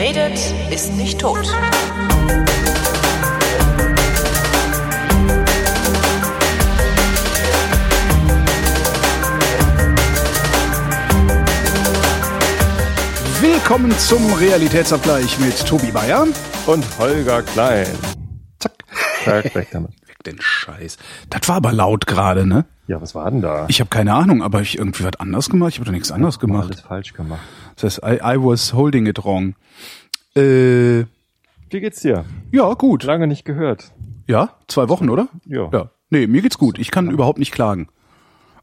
redet, ist nicht tot. Willkommen zum Realitätsabgleich mit Tobi Bayer. Und Holger Klein. Zack. Zack, weg damit. Weg den Scheiß. Das war aber laut gerade, ne? Ja, was war denn da? Ich habe keine Ahnung, aber ich irgendwie was anders gemacht. Ich habe doch nichts anders Hab mal gemacht. Alles falsch gemacht. Das heißt, I, I was holding it wrong. Äh, Wie geht's dir? ja, gut. Lange nicht gehört. Ja, zwei Wochen, oder? Ja. Ja. Nee, mir geht's gut. Ich kann überhaupt nicht klagen.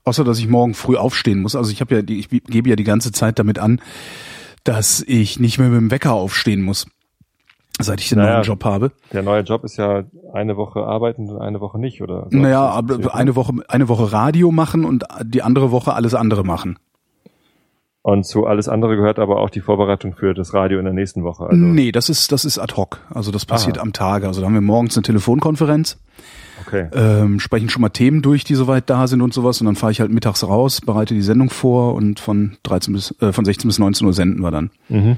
Außer, dass ich morgen früh aufstehen muss. Also ich habe ja, die, ich gebe ja die ganze Zeit damit an, dass ich nicht mehr mit dem Wecker aufstehen muss, seit ich den Naja. neuen Job habe. Der neue Job ist ja eine Woche arbeiten und eine Woche nicht, oder? so. Naja, eine ne? Woche, eine Woche Radio machen und die andere Woche alles andere machen. Und zu alles andere gehört aber auch die Vorbereitung für das Radio in der nächsten Woche. Also, nee, das ist, das ist ad hoc. Also das passiert Aha. am Tage. Also da haben wir morgens eine Telefonkonferenz, okay. ähm, sprechen schon mal Themen durch, die soweit da sind und sowas. Und dann fahre ich halt mittags raus, bereite die Sendung vor und von 13 bis, äh, von 16 bis 19 Uhr senden wir dann. Mhm.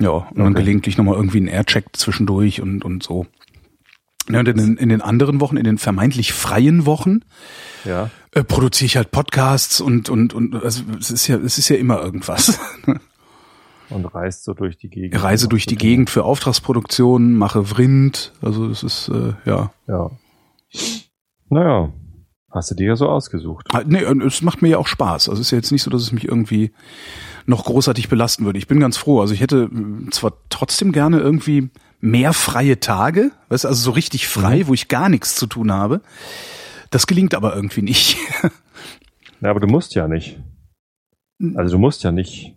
Ja, und dann Okay. gelegentlich nochmal irgendwie einen Aircheck zwischendurch und, und so. Ja, und in den, in den anderen Wochen, in den vermeintlich freien Wochen, Ja. äh, produziere ich halt Podcasts und, und, und also es ist ja, es ist ja immer irgendwas. Und reist so durch die Gegend. Reise durch die Gegend für Auftragsproduktionen, mache Vrind, also es ist, äh, ja. Ja. Naja. Hast du dir ja so ausgesucht. Ah, Nee, es macht mir ja auch Spaß. Also es ist ja jetzt nicht so, dass es mich irgendwie noch großartig belasten würde. Ich bin ganz froh. Also ich hätte mh, zwar trotzdem gerne irgendwie mehr freie Tage, weißt du, also so richtig frei, wo ich gar nichts zu tun habe. Das gelingt aber irgendwie nicht. Ja, aber du musst ja nicht. Also du musst ja nicht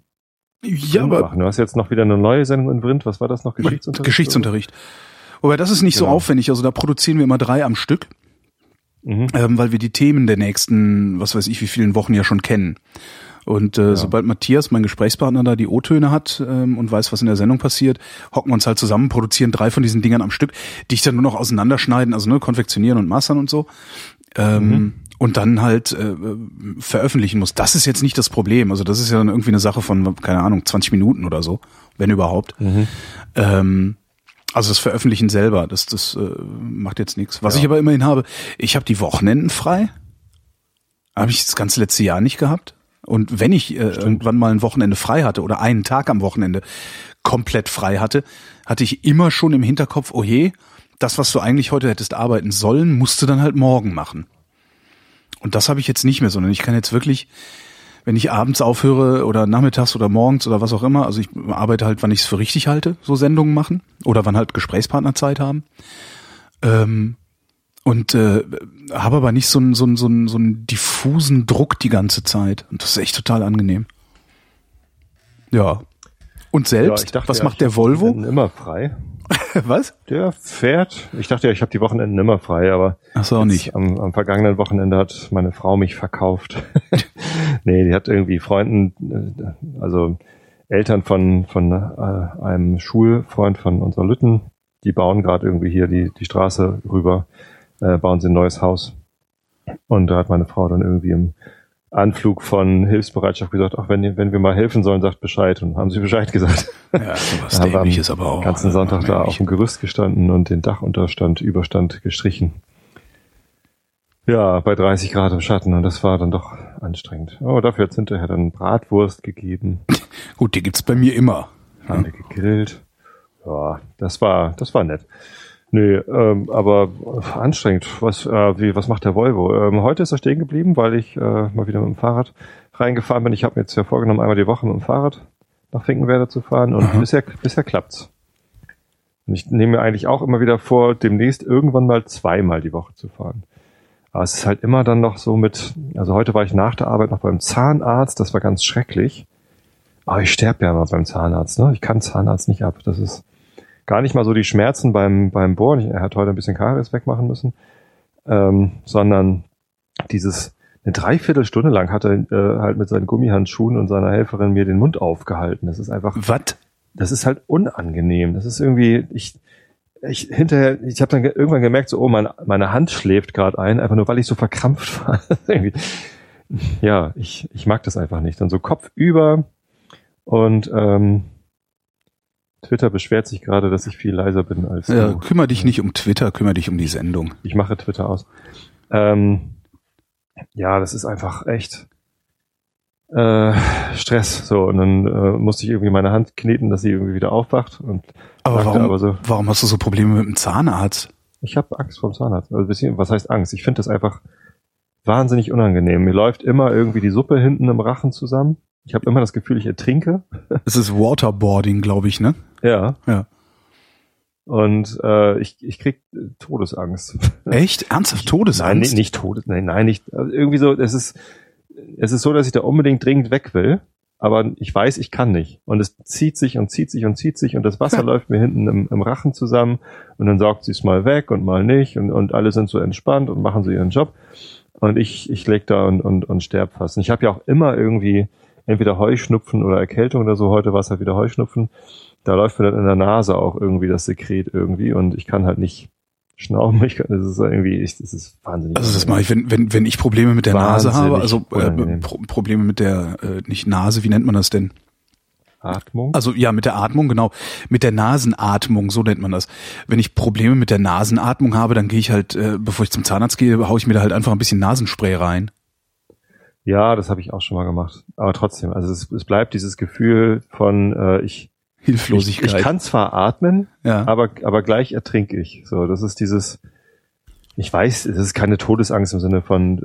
ja, Vrind machen. Du hast jetzt noch wieder eine neue Sendung in Vrind. Was war das noch? Geschichtsunterricht? Geschichtsunterricht. Wobei das ist nicht so Genau. aufwendig. Also da produzieren wir immer drei am Stück. Mhm. ähm, weil wir die Themen der nächsten, was weiß ich, wie vielen Wochen ja schon kennen. Und äh, Ja. sobald Matthias, mein Gesprächspartner, da die O-Töne hat ähm, und weiß, was in der Sendung passiert, hocken wir uns halt zusammen, produzieren drei von diesen Dingern am Stück, die ich dann nur noch auseinanderschneiden, also ne, konfektionieren und mastern und so. Ähm, Mhm. Und dann halt äh, veröffentlichen muss. Das ist jetzt nicht das Problem. Also das ist ja dann irgendwie eine Sache von, keine Ahnung, 20 Minuten oder so, wenn überhaupt. Mhm. Ähm, also das Veröffentlichen selber, das, das äh, macht jetzt nichts. Was Ja. ich aber immerhin habe, ich habe die Wochenenden frei. Habe ich das ganze letzte Jahr nicht gehabt. Und wenn ich äh, irgendwann mal ein Wochenende frei hatte oder einen Tag am Wochenende komplett frei hatte, hatte ich immer schon im Hinterkopf, oh je, das, was du eigentlich heute hättest arbeiten sollen, musst du dann halt morgen machen. Und das habe ich jetzt nicht mehr, sondern ich kann jetzt wirklich, wenn ich abends aufhöre oder nachmittags oder morgens oder was auch immer, also ich arbeite halt, wann ich es für richtig halte, so Sendungen machen oder wann halt Gesprächspartner Zeit haben. Ähm, und äh, habe aber nicht so einen, so, einen, so, einen, so einen diffusen Druck die ganze Zeit. Und das ist echt total angenehm. Ja. Und Ja, selbst, ich dachte was ja, macht der Volvo? Immer frei. was? Der fährt. Ich dachte ja, ich habe die Wochenenden immer frei, aber Ach so, nicht. Am, am vergangenen Wochenende hat meine Frau mich verkauft. nee, die hat irgendwie Freunden, äh, also Eltern von von äh, einem Schulfreund von unserer Lütten, die bauen gerade irgendwie hier die die Straße rüber, äh, bauen sie ein neues Haus. Und da hat meine Frau dann irgendwie im Anflug von Hilfsbereitschaft gesagt, ach, wenn, wenn wir mal helfen sollen, sagt Bescheid. Und haben sie Bescheid gesagt. Ja, sowas haben dämliches aber auch. ganzen Sonntag da auf dem Gerüst gestanden und den Dachunterstand, Überstand gestrichen. Ja, bei 30 Grad im Schatten und das war dann doch anstrengend. Oh, dafür hat hinterher dann Bratwurst gegeben, Gut, die gibt's bei mir immer. Haben wir gegrillt. Ja, das war, das war nett. Nee, ähm, aber anstrengend. Was, äh, wie, was macht der Volvo? Ähm, heute ist er stehen geblieben, weil ich äh, mal wieder mit dem Fahrrad reingefahren bin. Ich habe mir jetzt ja vorgenommen, einmal die Woche mit dem Fahrrad nach Finkenwerder zu fahren und Aha. bisher, bisher klappt's. Und ich nehme mir eigentlich auch immer wieder vor, demnächst irgendwann mal zweimal die Woche zu fahren. Aber es ist halt immer dann noch so mit, also heute war ich nach der Arbeit noch beim Zahnarzt, das war ganz schrecklich. Aber ich sterbe ja immer beim Zahnarzt, ne? Ich kann Zahnarzt nicht ab. Das ist gar nicht mal so die Schmerzen beim, beim Bohren. Ich- Er hat heute ein bisschen Karies wegmachen müssen. Ähm, sondern dieses, eine Dreiviertelstunde lang hat er äh, halt mit seinen Gummihandschuhen und seiner Helferin mir den Mund aufgehalten. Das ist einfach, Was? das ist halt unangenehm. Das ist irgendwie, ich, ich hinterher, ich habe dann ge- irgendwann gemerkt, so, oh, meine, meine Hand schläft gerade ein, einfach nur weil ich so verkrampft war. Ja, ich, ich mag das einfach nicht. Dann so Kopf über und ähm, Twitter beschwert sich gerade, dass ich viel leiser bin als Ja, du. kümmere dich nicht um Twitter, kümmere dich um die Sendung. Ich mache Twitter aus. Ähm, ja, das ist einfach echt äh, Stress. So, und dann äh, musste ich irgendwie meine Hand kneten, dass sie irgendwie wieder aufwacht. Und Aber warum, aber so, warum hast du so Probleme mit dem Zahnarzt? ich habe Angst vor dem Zahnarzt. Also bisschen, was heißt Angst? Ich finde das einfach wahnsinnig unangenehm. Mir läuft immer irgendwie die Suppe hinten im Rachen zusammen. Ich habe immer das Gefühl, ich ertrinke. Es ist Waterboarding, glaube ich, ne? Ja. Ja. Und äh, ich, ich krieg Todesangst. Echt? Ernsthaft Nein, Todesangst? nicht, nicht Todes, nein, nein, nicht. Also irgendwie so, es ist, es ist so, dass ich da unbedingt dringend weg will, aber ich weiß, ich kann nicht. Und es zieht sich und zieht sich und zieht sich und das Wasser läuft mir hinten im, im Rachen zusammen und dann saugt sie es mal weg und mal nicht und, und alle sind so entspannt und machen so ihren Job. Und ich, ich leg da und, und, und sterb fast. Und ich habe ja auch immer irgendwie entweder Heuschnupfen oder Erkältung oder so. Heute war es halt wieder Heuschnupfen. Da läuft mir dann in der Nase auch irgendwie das Sekret irgendwie und ich kann halt nicht schnauben. Ich kann, das ist irgendwie, ich, das ist wahnsinnig. Also das mache ich, wenn, wenn, wenn ich Probleme mit der Nase habe, also äh. Pro Probleme mit der, äh, nicht Nase, wie nennt man das denn? Atmung. Also ja, mit der Atmung, genau. Mit der Nasenatmung, so nennt man das. Wenn ich Probleme mit der Nasenatmung habe, dann gehe ich halt, äh, bevor ich zum Zahnarzt gehe, haue ich mir da halt einfach ein bisschen Nasenspray rein. Ja, das habe ich auch schon mal gemacht. Aber trotzdem, also es, es bleibt dieses Gefühl von äh, ich, Hilflosigkeit. ich kann zwar atmen, ja. aber aber gleich ertrinke ich. So, das ist dieses. Ich weiß, es ist keine Todesangst im Sinne von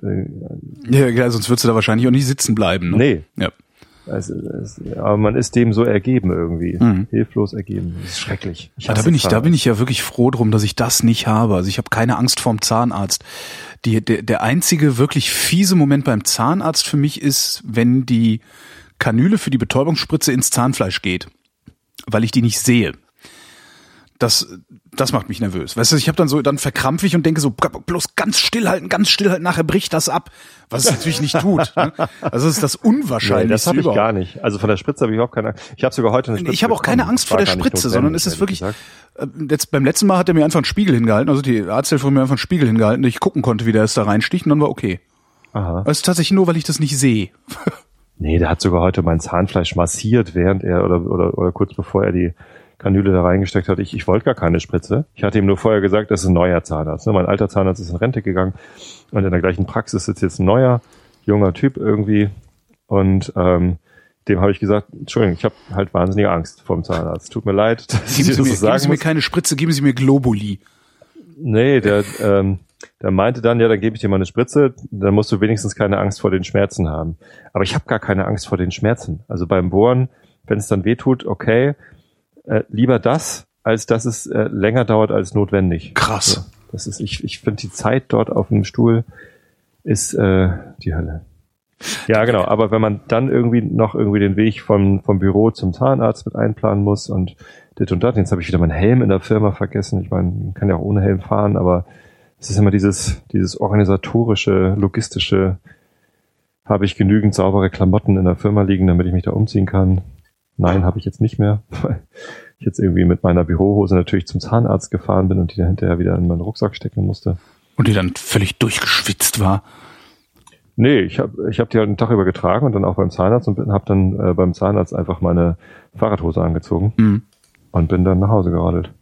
äh, ja, ja, sonst würdest du da wahrscheinlich auch nicht sitzen bleiben. Ne? nee. Ja. Also, es, aber man ist dem so ergeben irgendwie, Mhm. hilflos ergeben. Das ist schrecklich. Ich Ja, da bin ich, da bin ich ja wirklich froh drum, dass ich das nicht habe. Also ich habe keine Angst vorm Zahnarzt. Die, der, der einzige wirklich fiese Moment beim Zahnarzt für mich ist, wenn die Kanüle für die Betäubungsspritze ins Zahnfleisch geht, weil ich die nicht sehe. Das, das macht mich nervös. Weißt du, ich habe dann so, dann verkrampfe ich und denke so, bloß ganz stillhalten, ganz stillhalten, nachher bricht das ab. Was es natürlich nicht tut. Ne? Also ist das Nee, Unwahrscheinlichste das habe ich gar nicht. Also von der Spritze habe ich überhaupt keine Angst. Ich habe sogar heute eine Spritze Ich habe auch keine bekommen. Angst vor der Spritze, sondern es ist ehrlich wirklich, äh, jetzt beim letzten Mal hat er mir einfach einen Spiegel hingehalten, also die Arzthelfer hat mir einfach einen Spiegel hingehalten, dass ich gucken konnte, wie der es da reinsticht und dann war okay. Aha. Ist tatsächlich nur, weil ich das nicht sehe. Nee, der hat sogar heute mein Zahnfleisch massiert, während er oder, oder, oder kurz bevor er die Kanüle da reingesteckt hat. Ich, ich wollte gar keine Spritze. Ich hatte ihm nur vorher gesagt, das ist ein neuer Zahnarzt. Ne? Mein alter Zahnarzt ist in Rente gegangen und in der gleichen Praxis sitzt jetzt ein neuer, junger Typ irgendwie. Und ähm, dem habe ich gesagt, Entschuldigung, ich habe halt wahnsinnige Angst vor dem Zahnarzt. Tut mir leid, dass Geben ich Sie, das mir, geben sagen Sie mir muss. keine Spritze, geben Sie mir Globuli. Nee, der, ähm, der meinte dann, ja, dann gebe ich dir mal eine Spritze, dann musst du wenigstens keine Angst vor den Schmerzen haben. Aber ich habe gar keine Angst vor den Schmerzen. Also beim Bohren, wenn es dann weh tut, okay, äh, lieber das, als dass es äh, länger dauert als notwendig. Krass. So, das ist, ich, ich finde die Zeit dort auf dem Stuhl ist äh, die Hölle. Ja, genau. Aber wenn man dann irgendwie noch irgendwie den Weg vom, vom Büro zum Zahnarzt mit einplanen muss und dit und dat, jetzt habe ich wieder meinen Helm in der Firma vergessen. Ich meine, man kann ja auch ohne Helm fahren, aber es ist immer dieses, dieses organisatorische, logistische, habe ich genügend saubere Klamotten in der Firma liegen, damit ich mich da umziehen kann? Nein, habe ich jetzt nicht mehr, weil ich jetzt irgendwie mit meiner Bürohose natürlich zum Zahnarzt gefahren bin und die dann hinterher wieder in meinen Rucksack stecken musste. Und die dann völlig durchgeschwitzt war. Nee, ich habe ich hab die halt einen Tag über getragen und dann auch beim Zahnarzt und habe dann äh, beim Zahnarzt einfach meine Fahrradhose angezogen Mhm. und bin dann nach Hause geradelt.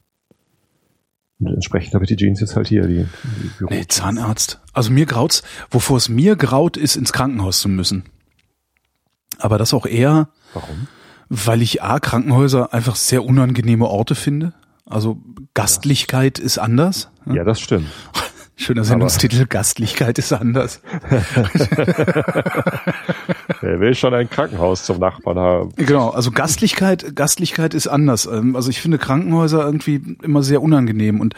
Und entsprechend habe ich die Jeans jetzt halt hier, die, die Büro. Nee, Zahnarzt. Also mir graut's, wovor es mir graut, ist ins Krankenhaus zu müssen. Aber das auch eher, Warum? weil ich A, Krankenhäuser einfach sehr unangenehme Orte finde. Also Gastlichkeit ist anders. Ja, das stimmt. Schöner Sendungstitel, Gastlichkeit ist anders. Wer will schon ein Krankenhaus zum Nachbarn haben? Genau, also Gastlichkeit, Gastlichkeit ist anders. Ähm, Also ich finde Krankenhäuser irgendwie immer sehr unangenehm und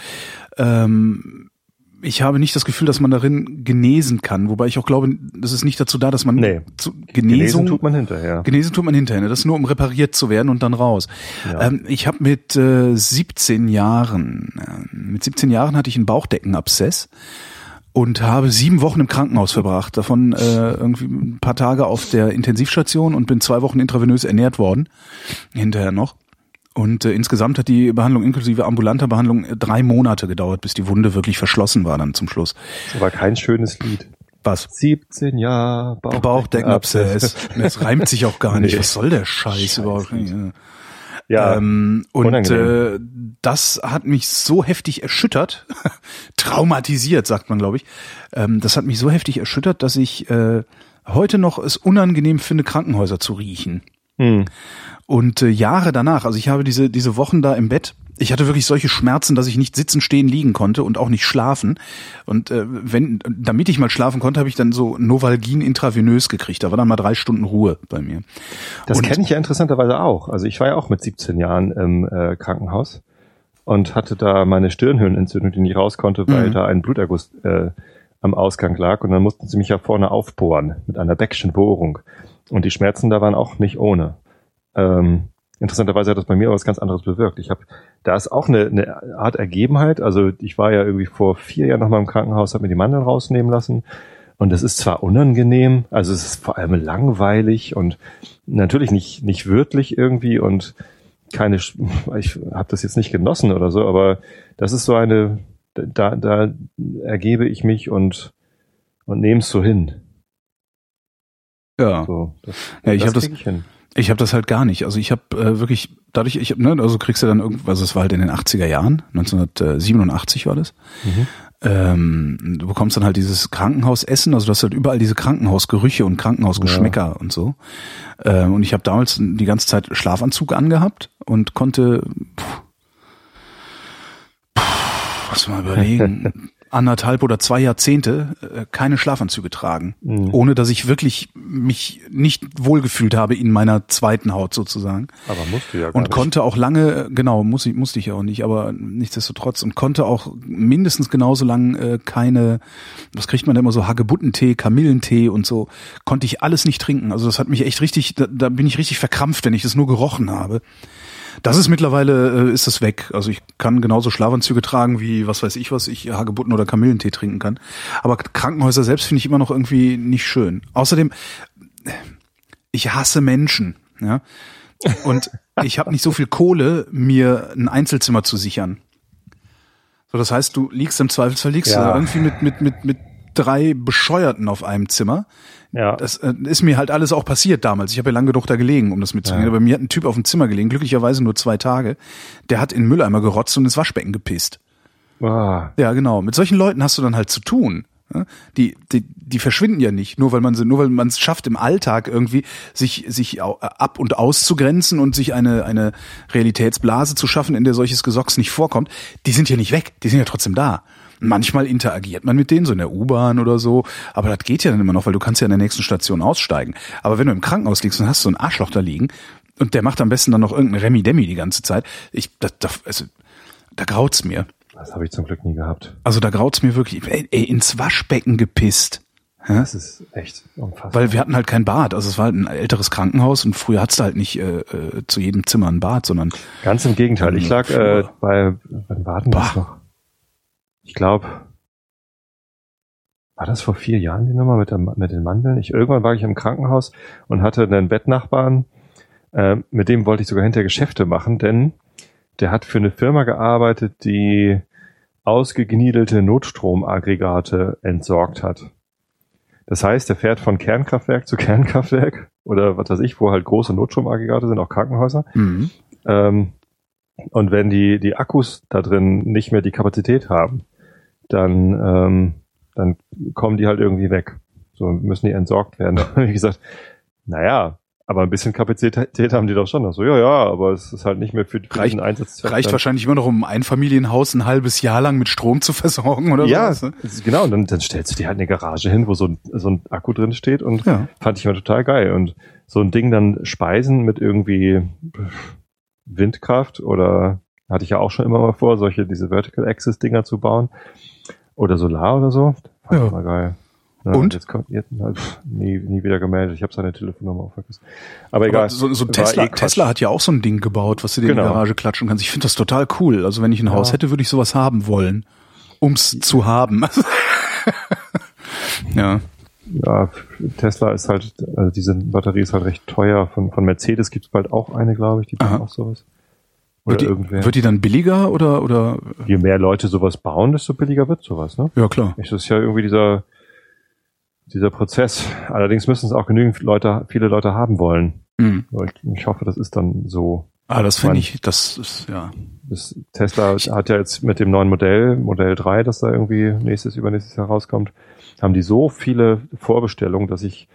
ähm, ich habe nicht das Gefühl, dass man darin genesen kann, wobei ich auch glaube, das ist nicht dazu da, dass man Nee. zu Genesen Genesung tut man hinterher. Genesen tut man hinterher, das ist nur um repariert zu werden und dann raus. Ja. Ähm, ich habe mit äh, 17 Jahren, äh, mit 17 Jahren hatte ich einen Bauchdeckenabszess und habe sieben Wochen im Krankenhaus verbracht, davon äh, irgendwie ein paar Tage auf der Intensivstation und bin zwei Wochen intravenös ernährt worden, hinterher noch. Und äh, insgesamt hat die Behandlung inklusive ambulanter Behandlung äh, drei Monate gedauert, bis die Wunde wirklich verschlossen war dann zum Schluss. Das war kein schönes Lied. Was? 17 Jahre Bauchdeckenabszess. Das reimt sich auch gar nicht. Nee. Was soll der Scheiß Scheiß überhaupt? Lied. Ja. Ja, ähm, und unangenehm. äh, das hat mich so heftig erschüttert, traumatisiert, sagt man, glaube ich. Ähm, das hat mich so heftig erschüttert, dass ich äh, heute noch es unangenehm finde, Krankenhäuser zu riechen. Hm. Und äh, Jahre danach, also ich habe diese, diese Wochen da im Bett, ich hatte wirklich solche Schmerzen, dass ich nicht sitzen, stehen, liegen konnte und auch nicht schlafen. Und äh, wenn, damit ich mal schlafen konnte, habe ich dann so Novalgin intravenös gekriegt. Da war dann mal drei Stunden Ruhe bei mir. Das kenne ich ja interessanterweise auch. Also ich war ja auch mit 17 Jahren im äh, Krankenhaus und hatte da meine Stirnhöhlenentzündung, die nicht raus konnte, weil Mhm. da ein Bluterguss äh, am Ausgang lag. Und dann mussten sie mich ja vorne aufbohren mit einer Beckschen Bohrung. Und die Schmerzen da waren auch nicht ohne. Ähm, interessanterweise hat das bei mir aber was ganz anderes bewirkt. Ich habe, da ist auch eine, eine Art Ergebenheit. Also ich war ja irgendwie vor vier Jahren noch mal im Krankenhaus, habe mir die Mandeln rausnehmen lassen. Und das ist zwar unangenehm, also es ist vor allem langweilig und natürlich nicht, nicht wörtlich irgendwie und keine, ich habe das jetzt nicht genossen oder so, aber das ist so eine, da, da ergebe ich mich und, und nehme es so hin. Ja. So, das, Ja, ich das hab das- ich hin. Ich habe das halt gar nicht. Also ich habe äh, wirklich, dadurch, ich hab, ne, also kriegst du dann irgendwas, also es war halt in den 80er Jahren, 1987 war das. Mhm. Ähm, du bekommst dann halt dieses Krankenhausessen, also du hast halt überall diese Krankenhausgerüche und Krankenhausgeschmäcker und so. Ähm, und ich habe damals die ganze Zeit Schlafanzug angehabt und konnte, pff, pff, lass mal überlegen, anderthalb oder zwei Jahrzehnte äh, keine Schlafanzüge tragen, Mhm. ohne dass ich wirklich mich nicht wohlgefühlt habe in meiner zweiten Haut sozusagen. Aber musst du ja gar Und nicht. konnte auch lange, äh, genau, muss ich, musste ich ja auch nicht, aber nichtsdestotrotz und konnte auch mindestens genauso lang äh, keine, was kriegt man da immer so, Hagebuttentee, Kamillentee und so, konnte ich alles nicht trinken. Also das hat mich echt richtig, da, da bin ich richtig verkrampft, wenn ich das nur gerochen habe. Das ist mittlerweile, äh, ist das weg. Also ich kann genauso Schlafanzüge tragen, wie was weiß ich was, ich Hagebutten oder Kamillentee trinken kann. Aber Krankenhäuser selbst finde ich immer noch irgendwie nicht schön. Außerdem, ich hasse Menschen, ja. Und ich habe nicht so viel Kohle, mir ein Einzelzimmer zu sichern. So, das heißt, du liegst im Zweifelsfall liegst Ja. du irgendwie mit mit mit mit drei Bescheuerten auf einem Zimmer. Ja. Das äh, ist mir halt alles auch passiert damals. Ich habe ja lange genug da gelegen, um das mitzukriegen. Ja. Aber mir hat ein Typ auf dem Zimmer gelegen, glücklicherweise nur zwei Tage. Der hat in den Mülleimer gerotzt und ins Waschbecken gepisst. Ah, Ja, genau. Mit solchen Leuten hast du dann halt zu tun. Ja, Die, die, die verschwinden ja nicht, nur weil man sie, nur weil man es schafft im Alltag irgendwie sich sich ab und auszugrenzen und sich eine eine Realitätsblase zu schaffen, in der solches Gesocks nicht vorkommt. Die sind ja nicht weg, die sind ja trotzdem da. Manchmal interagiert man mit denen so in der U-Bahn oder so, aber das geht ja dann immer noch, weil du kannst ja in der nächsten Station aussteigen. Aber wenn du im Krankenhaus liegst und hast so einen Arschloch da liegen und der macht am besten dann noch irgendein Remi Demi die ganze Zeit, ich das, das, also, da graut's mir. das habe ich zum Glück nie gehabt. Also da graut's mir wirklich, ey, ey, ins Waschbecken gepisst. Das ist echt unfassbar. Weil wir hatten halt kein Bad. Also es war halt ein älteres Krankenhaus und früher hattest du halt nicht äh, äh, zu jedem Zimmer ein Bad, sondern Ganz im Gegenteil. Ich lag äh, bei, wann war denn das noch? Ich glaube, war das vor vier Jahren die Nummer mit, der, mit den Mandeln? Ich, irgendwann war ich im Krankenhaus und hatte einen Bettnachbarn, äh, mit dem wollte ich sogar hinterher Geschäfte machen, denn der hat für eine Firma gearbeitet, die ausgegniedelte Notstromaggregate entsorgt hat. Das heißt, der fährt von Kernkraftwerk zu Kernkraftwerk oder was weiß ich, wo halt große Notstromaggregate sind, auch Krankenhäuser. mhm. Ähm, und wenn die, die Akkus da drin nicht mehr die Kapazität haben, dann, ähm, dann kommen die halt irgendwie weg. So müssen die entsorgt werden. Wie gesagt, naja, aber ein bisschen Kapazität haben die doch schon. So, ja, ja, aber es ist halt nicht mehr für, für Reicht- diesen Einsatzzweck. reicht dann- wahrscheinlich immer noch, um ein Einfamilienhaus ein halbes Jahr lang mit Strom zu versorgen oder Ja, so. es ist- genau. Und dann, dann stellst du dir halt eine Garage hin, wo so ein, so ein Akku drin steht und Ja. fand ich immer total geil. Und so ein Ding dann speisen mit irgendwie Windkraft oder hatte ich ja auch schon immer mal vor, solche, diese Vertical Access Dinger zu bauen oder Solar oder so. Fand Ja. ich immer geil. Ja, Und? Jetzt kommt jetzt, pff, nie, nie wieder gemeldet. Ich habe seine Telefonnummer auch vergessen. Aber egal. Aber so, so Tesla, eh. Tesla hat ja auch so ein Ding gebaut, was du dir in Genau. die Garage klatschen kannst. Ich finde das total cool. Also wenn ich ein Ja. Haus hätte, würde ich sowas haben wollen. Ums zu haben. ja. Ja, Tesla ist halt, also diese Batterie ist halt recht teuer. Von, von Mercedes gibt's bald auch eine, glaube ich, die bauen auch sowas. Oder Wird die, wird die dann billiger oder, oder? Je mehr Leute sowas bauen, desto billiger wird sowas, ne? Ja, klar. Das ist ja irgendwie dieser, dieser Prozess. Allerdings müssen es auch genügend Leute, viele Leute haben wollen. Mhm. Ich, hoffe, das ist dann so. Ah, das finde ich, das ist, ja. Das Tesla hat ja jetzt mit dem neuen Modell, Modell 3, das da irgendwie nächstes, übernächstes Jahr rauskommt, haben die so viele Vorbestellungen, dass ich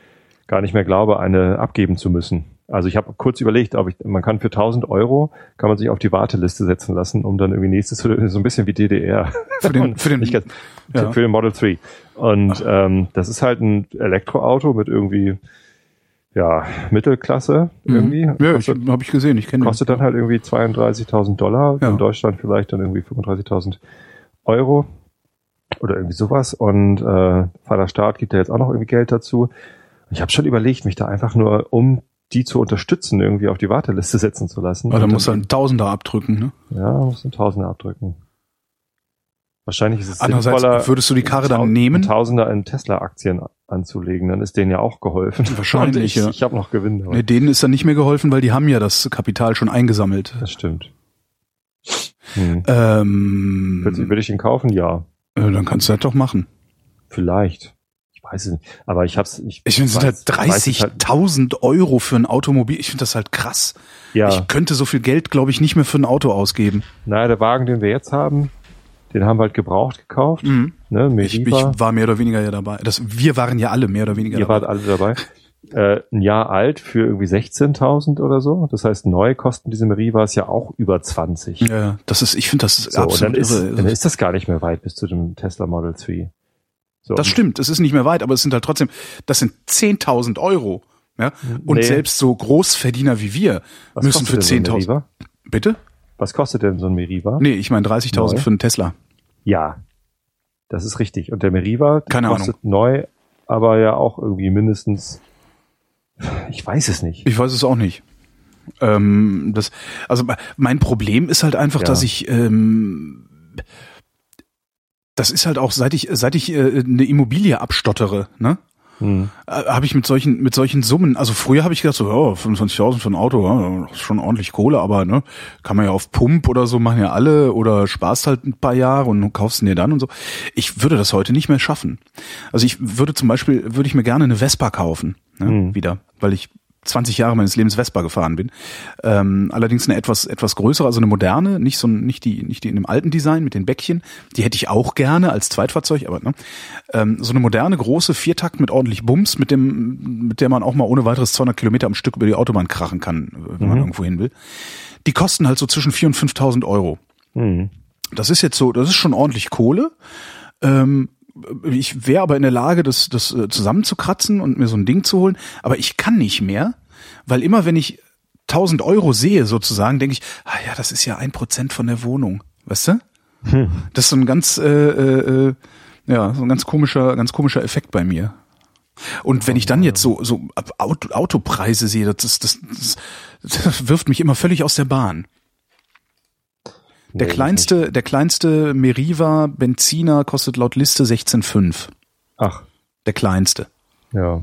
gar nicht mehr glaube, eine abgeben zu müssen. Also ich habe kurz überlegt, ob ich, man kann für 1000 Euro, kann man sich auf die Warteliste setzen lassen, um dann irgendwie nächstes, so ein bisschen wie DDR. Für den, für den, ganz, Ja. für den Model 3. Und ähm, das ist halt ein Elektroauto mit irgendwie, ja, Mittelklasse irgendwie. Mhm. Ja, ich, Kostet- habe ich gesehen, ich kenne den. kostet dann halt irgendwie 32.000 Dollar, Ja. in Deutschland vielleicht dann irgendwie 35.000 Euro oder irgendwie sowas und äh, Vater Staat gibt ja jetzt auch noch irgendwie Geld dazu. Ich habe schon überlegt, mich da einfach nur, um die zu unterstützen, irgendwie auf die Warteliste setzen zu lassen. Aber da muss er einen Tausender abdrücken, ne? ja, muss ein Tausender abdrücken. Wahrscheinlich ist es Andererseits sinnvoller, würdest du die Karre dann nehmen? einen Tausender in Tesla-Aktien anzulegen, dann ist denen ja auch geholfen. Wahrscheinlich, ich, ja. Ich habe noch Gewinn. Nee, denen ist dann nicht mehr geholfen, weil die haben ja das Kapital schon eingesammelt. Das stimmt. Hm. Ähm, Würde, würde ich ihn kaufen? Ja. dann kannst du das doch machen. Vielleicht. Ich weiß es nicht. Aber ich hab's. Ich, Ich finde, es sind halt weiß- weiß es halt- 30.000 Euro für ein Automobil. Ich finde das halt krass. Ja. Ich könnte so viel Geld, glaube ich, nicht mehr für ein Auto ausgeben. naja, der Wagen, den wir jetzt haben, den haben wir halt gebraucht gekauft. Ne, Mhm. Ich, ich Meriva. war mehr oder weniger ja dabei. Das, wir waren ja alle mehr oder weniger Ihr dabei. wart alle dabei. Äh, ein Jahr alt für irgendwie 16.000 oder so. Das heißt, neu kosten diese Merivas ja auch über 20. Ja, das ist, ich finde das ist So, und dann absolut ist, irre. dann ist das gar nicht mehr weit bis zu dem Tesla Model 3. So, Das stimmt, es ist nicht mehr weit, aber es sind halt trotzdem, das sind 10.000 Euro. Ja? Und Nee. selbst so Großverdiener wie wir Was müssen für kostet denn so ein 10.000. Meriva? Bitte? Was kostet denn so ein Meriva? Nee, ich meine 30.000 Neu? für einen Tesla. Ja, das ist richtig. Und der Meriva Keine kostet neu, aber ja auch irgendwie mindestens, ich weiß es nicht. Ich weiß es auch nicht. Ähm, das, also mein Problem ist halt einfach, Ja. dass ich ähm, das ist halt auch, seit ich, seit ich äh, eine Immobilie abstottere, ne? Hm. äh, habe ich mit solchen mit solchen Summen, also früher habe ich gedacht so, ja, 25.000 für ein Auto, ja, schon ordentlich Kohle, aber ne, kann man ja auf Pump oder so machen ja alle oder sparst halt ein paar Jahre und kaufst ihn dir dann und so. Ich würde das heute nicht mehr schaffen. Also ich würde zum Beispiel, würde ich mir gerne eine Vespa kaufen, ne, Mhm. wieder, weil ich 20 Jahre meines Lebens Vespa gefahren bin. Ähm, allerdings eine etwas etwas größere, also eine moderne, nicht so nicht die nicht die in dem alten Design mit den Bäckchen. Die hätte ich auch gerne als Zweitfahrzeug, aber ne, ähm, so eine moderne große Viertakt mit ordentlich Bums, mit dem mit der man auch mal ohne weiteres 200 Kilometer am Stück über die Autobahn krachen kann, wenn man irgendwo hin will. Die kosten halt so zwischen 4.000 und 5.000 Euro. Hm. Das ist jetzt so, das ist schon ordentlich Kohle. Ähm, ich wäre aber in der Lage, das, das äh, zusammenzukratzen und mir so ein Ding zu holen. Aber ich kann nicht mehr, weil immer wenn ich 1000 Euro sehe sozusagen, denke ich, ah ja, das ist ja ein Prozent von der Wohnung, weißt du? Das ist so ein ganz, äh, äh, äh, ja, so ein ganz komischer, ganz komischer Effekt bei mir. Und wenn ich dann jetzt so, so Auto, Autopreise sehe, das, das, das, das wirft mich immer völlig aus der Bahn. Der Nee, kleinste, der kleinste Meriva Benziner kostet laut Liste 16,5. Ach, Der kleinste. ja.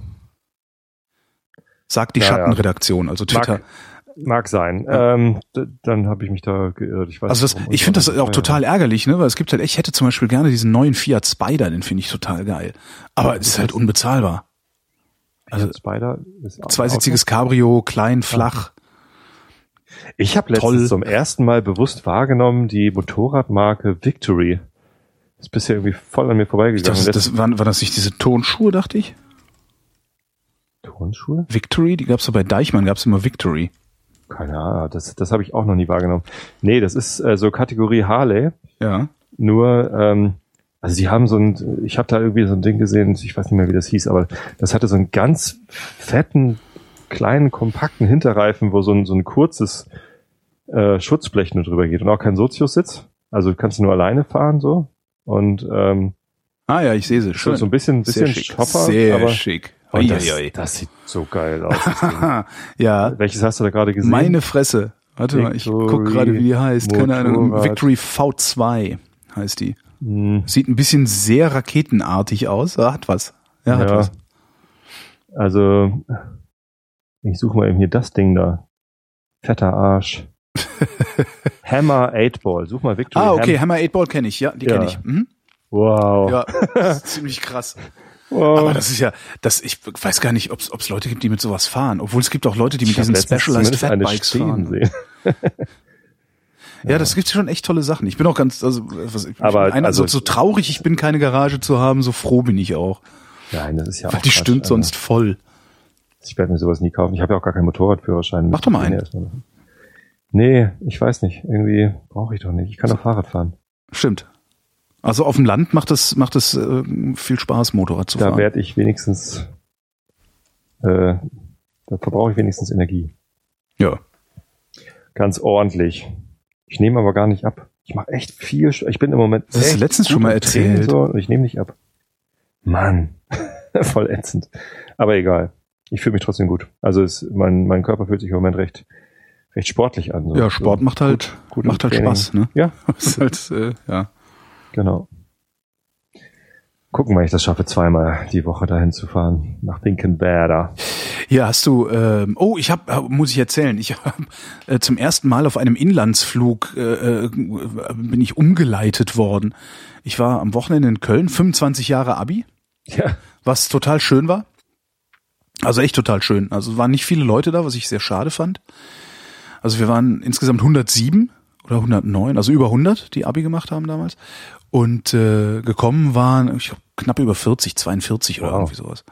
Sagt die Ja, ja. Schattenredaktion, also Twitter. Mag, mag sein. Ähm, d- dann habe ich mich da geirrt. Ich weiß also das, nicht, ich finde das auch total ärgerlich, ne? Weil es gibt halt, echt- ich hätte zum Beispiel gerne diesen neuen Fiat Spider, den finde ich total geil. Aber es ist halt unbezahlbar. Also Spider ist zweisitziges Cabrio, klein, flach. Ich habe letztens Toll. zum ersten Mal bewusst wahrgenommen die Motorradmarke Victory. Das ist bisher irgendwie voll an mir vorbeigegangen. dachte, das waren, waren das nicht diese Tonschuhe, dachte ich? Turnschuhe? Victory, die gab's so bei Deichmann, gab's immer Victory. Keine Ahnung, das, das habe ich auch noch nie wahrgenommen. Nee, das ist äh, so Kategorie Harley. Ja. Nur, ähm, also die haben so ein, ich habe da irgendwie so ein Ding gesehen, ich weiß nicht mehr, wie das hieß, aber das hatte so einen ganz fetten, kleinen, kompakten Hinterreifen, wo so ein, so ein kurzes äh, Schutzblech nur drüber geht und auch kein Soziussitz. Also kannst du nur alleine fahren so. Und ähm, Ah ja, ich sehe sie. so, Schön. so ein bisschen, bisschen Sehr schick. Chopper, Sehr aber schick. und das, das sieht so geil aus. ja, Welches hast du da gerade gesehen? meine Fresse. Warte mal, ich Victory guck gerade, wie die heißt. Keine Ahnung. Motorrad. Victory V2 heißt die. Hm, Sieht ein bisschen sehr raketenartig aus. Hat was. Ja, hat Ja. was. Also, ich suche mal eben hier das Ding da. Fetter Arsch. Hammer 8 Ball. Such mal Victory. Ah, okay, Ham Hammer 8 Ball kenne ich. Ja, die Ja. kenne ich. Mhm. wow. Ja, das ist ziemlich krass. Oh. Aber das ist ja, das, ich weiß gar nicht, ob es Leute gibt, die mit sowas fahren. Obwohl es gibt auch Leute, die mit Ich diesen Specialized Fatbikes fahren. Sehen. Ja, das gibt schon echt tolle Sachen. Ich bin auch ganz, also, was, ich Aber, bin einer, also- so, so traurig ich bin, keine Garage zu haben, so froh bin ich auch. Nein, das ist ja Weil auch die Quatsch, stimmt sonst voll. Ich werde mir sowas nie kaufen. Ich habe ja auch gar keinen Motorradführerschein. Mach doch mal einen. Nee, ich weiß nicht. Irgendwie brauche ich doch nicht. Ich kann doch Fahrrad fahren. Stimmt. Also auf dem Land macht es, macht es äh, viel Spaß, Motorrad zu Da fahren. werde ich wenigstens, äh, da verbrauche ich wenigstens Energie. Ja. Ganz ordentlich. Ich nehme aber gar nicht ab. Ich mache echt viel. Ich bin im Moment. Das hast du echt letztens schon mal erzählt. So, ich nehme nicht ab. Mann. Voll ätzend. Aber egal. Ich fühle mich trotzdem gut. Also es, mein, mein Körper fühlt sich im Moment recht, recht sportlich an. So. Ja, Sport so macht halt, gut, gut macht halt Training. Spaß, ne? Ja, ist halt, äh, ja. genau. Gucken, wann ich das schaffe, zweimal die Woche dahin zu fahren. Nach Finkenwerder. Hier hast du, ähm, oh, ich habe, muss ich erzählen, ich habe äh, zum ersten Mal auf einem Inlandsflug äh, äh, bin ich umgeleitet worden. Ich war am Wochenende in Köln, 25 Jahre Abi, Ja. was total schön war. Also echt total schön. Also es waren nicht viele Leute da, was ich sehr schade fand. Also wir waren insgesamt 107 oder 109, also über 100, die Abi gemacht haben damals. Und äh, gekommen waren, ich glaube, knapp über 40, 42 oder Wow. irgendwie sowas.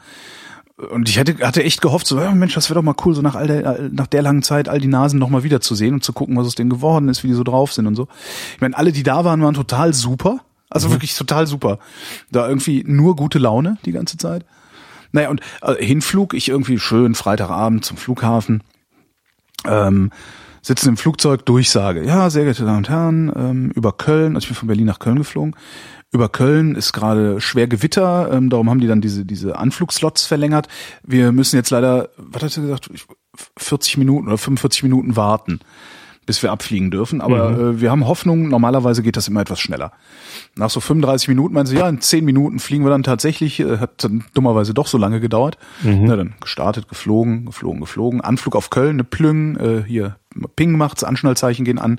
Und ich hatte, hatte echt gehofft, so, ja, Mensch, das wäre doch mal cool, so nach all der, nach der langen Zeit all die Nasen noch mal wieder zu sehen und zu gucken, was aus denen geworden ist, wie die so drauf sind und so. Ich meine, alle, die da waren, waren total super. Also wirklich total super. Da irgendwie nur gute Laune die ganze Zeit. Naja, und äh, Hinflug, ich irgendwie schön Freitagabend zum Flughafen, ähm, sitzen im Flugzeug, Durchsage. Ja, sehr geehrte Damen und Herren, ähm, über Köln, also ich bin von Berlin nach Köln geflogen, über Köln ist gerade schwer Gewitter, ähm, darum haben die dann diese, diese Anflugslots verlängert. Wir müssen jetzt leider, was hat er gesagt, Ich- 40 Minuten oder 45 Minuten warten, bis wir abfliegen dürfen. Aber äh, wir haben Hoffnung, normalerweise geht das immer etwas schneller. Nach so 35 Minuten meinen sie, ja, in 10 Minuten fliegen wir dann tatsächlich, äh, hat dann dummerweise doch so lange gedauert. Na, dann gestartet, geflogen, geflogen, geflogen. Anflug auf Köln, eine Plüng, äh, hier Ping macht's, Anschnallzeichen gehen an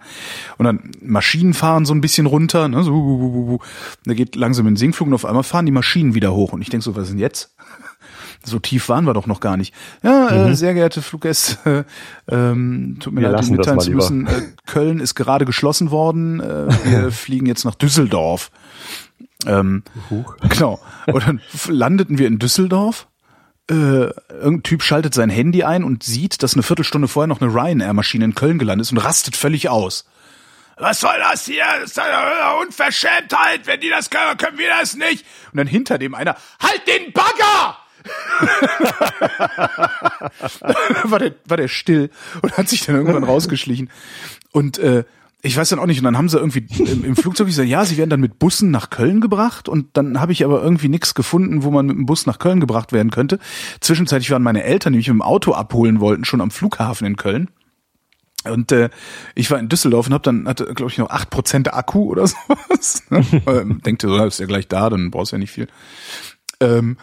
und dann Maschinen fahren so ein bisschen runter, ne, so, da geht langsam in den Sinkflug und auf einmal fahren die Maschinen wieder hoch und ich denk so, was ist denn jetzt? So tief waren wir doch noch gar nicht. Ja, äh, sehr geehrte Fluggäste, äh, ähm, tut mir Wir leid, Ihnen mitteilen zu müssen, äh, Köln ist gerade geschlossen worden, äh, wir fliegen jetzt nach Düsseldorf. Ähm, genau. Und dann landeten wir in Düsseldorf. Äh, irgendein Typ schaltet sein Handy ein und sieht, dass eine Viertelstunde vorher noch eine Ryanair-Maschine in Köln gelandet ist und rastet völlig aus. Was soll das hier? Das ist eine Unverschämtheit. Wenn die das können, können wir das nicht. Und dann hinter dem einer, halt den Bagger! war der, war der still und hat sich dann irgendwann rausgeschlichen. Und äh, ich weiß dann auch nicht, und dann haben sie irgendwie im, im Flugzeug gesagt, ja, sie werden dann mit Bussen nach Köln gebracht und dann habe ich aber irgendwie nichts gefunden, wo man mit dem Bus nach Köln gebracht werden könnte. Zwischenzeitlich waren meine Eltern, die mich mit dem Auto abholen wollten, schon am Flughafen in Köln. Und äh, ich war in Düsseldorf und habe dann, hatte, glaube ich, noch 8% Akku oder sowas. Ne? ähm, denkte so, ist ja gleich da, dann brauchst du ja nicht viel. Ähm,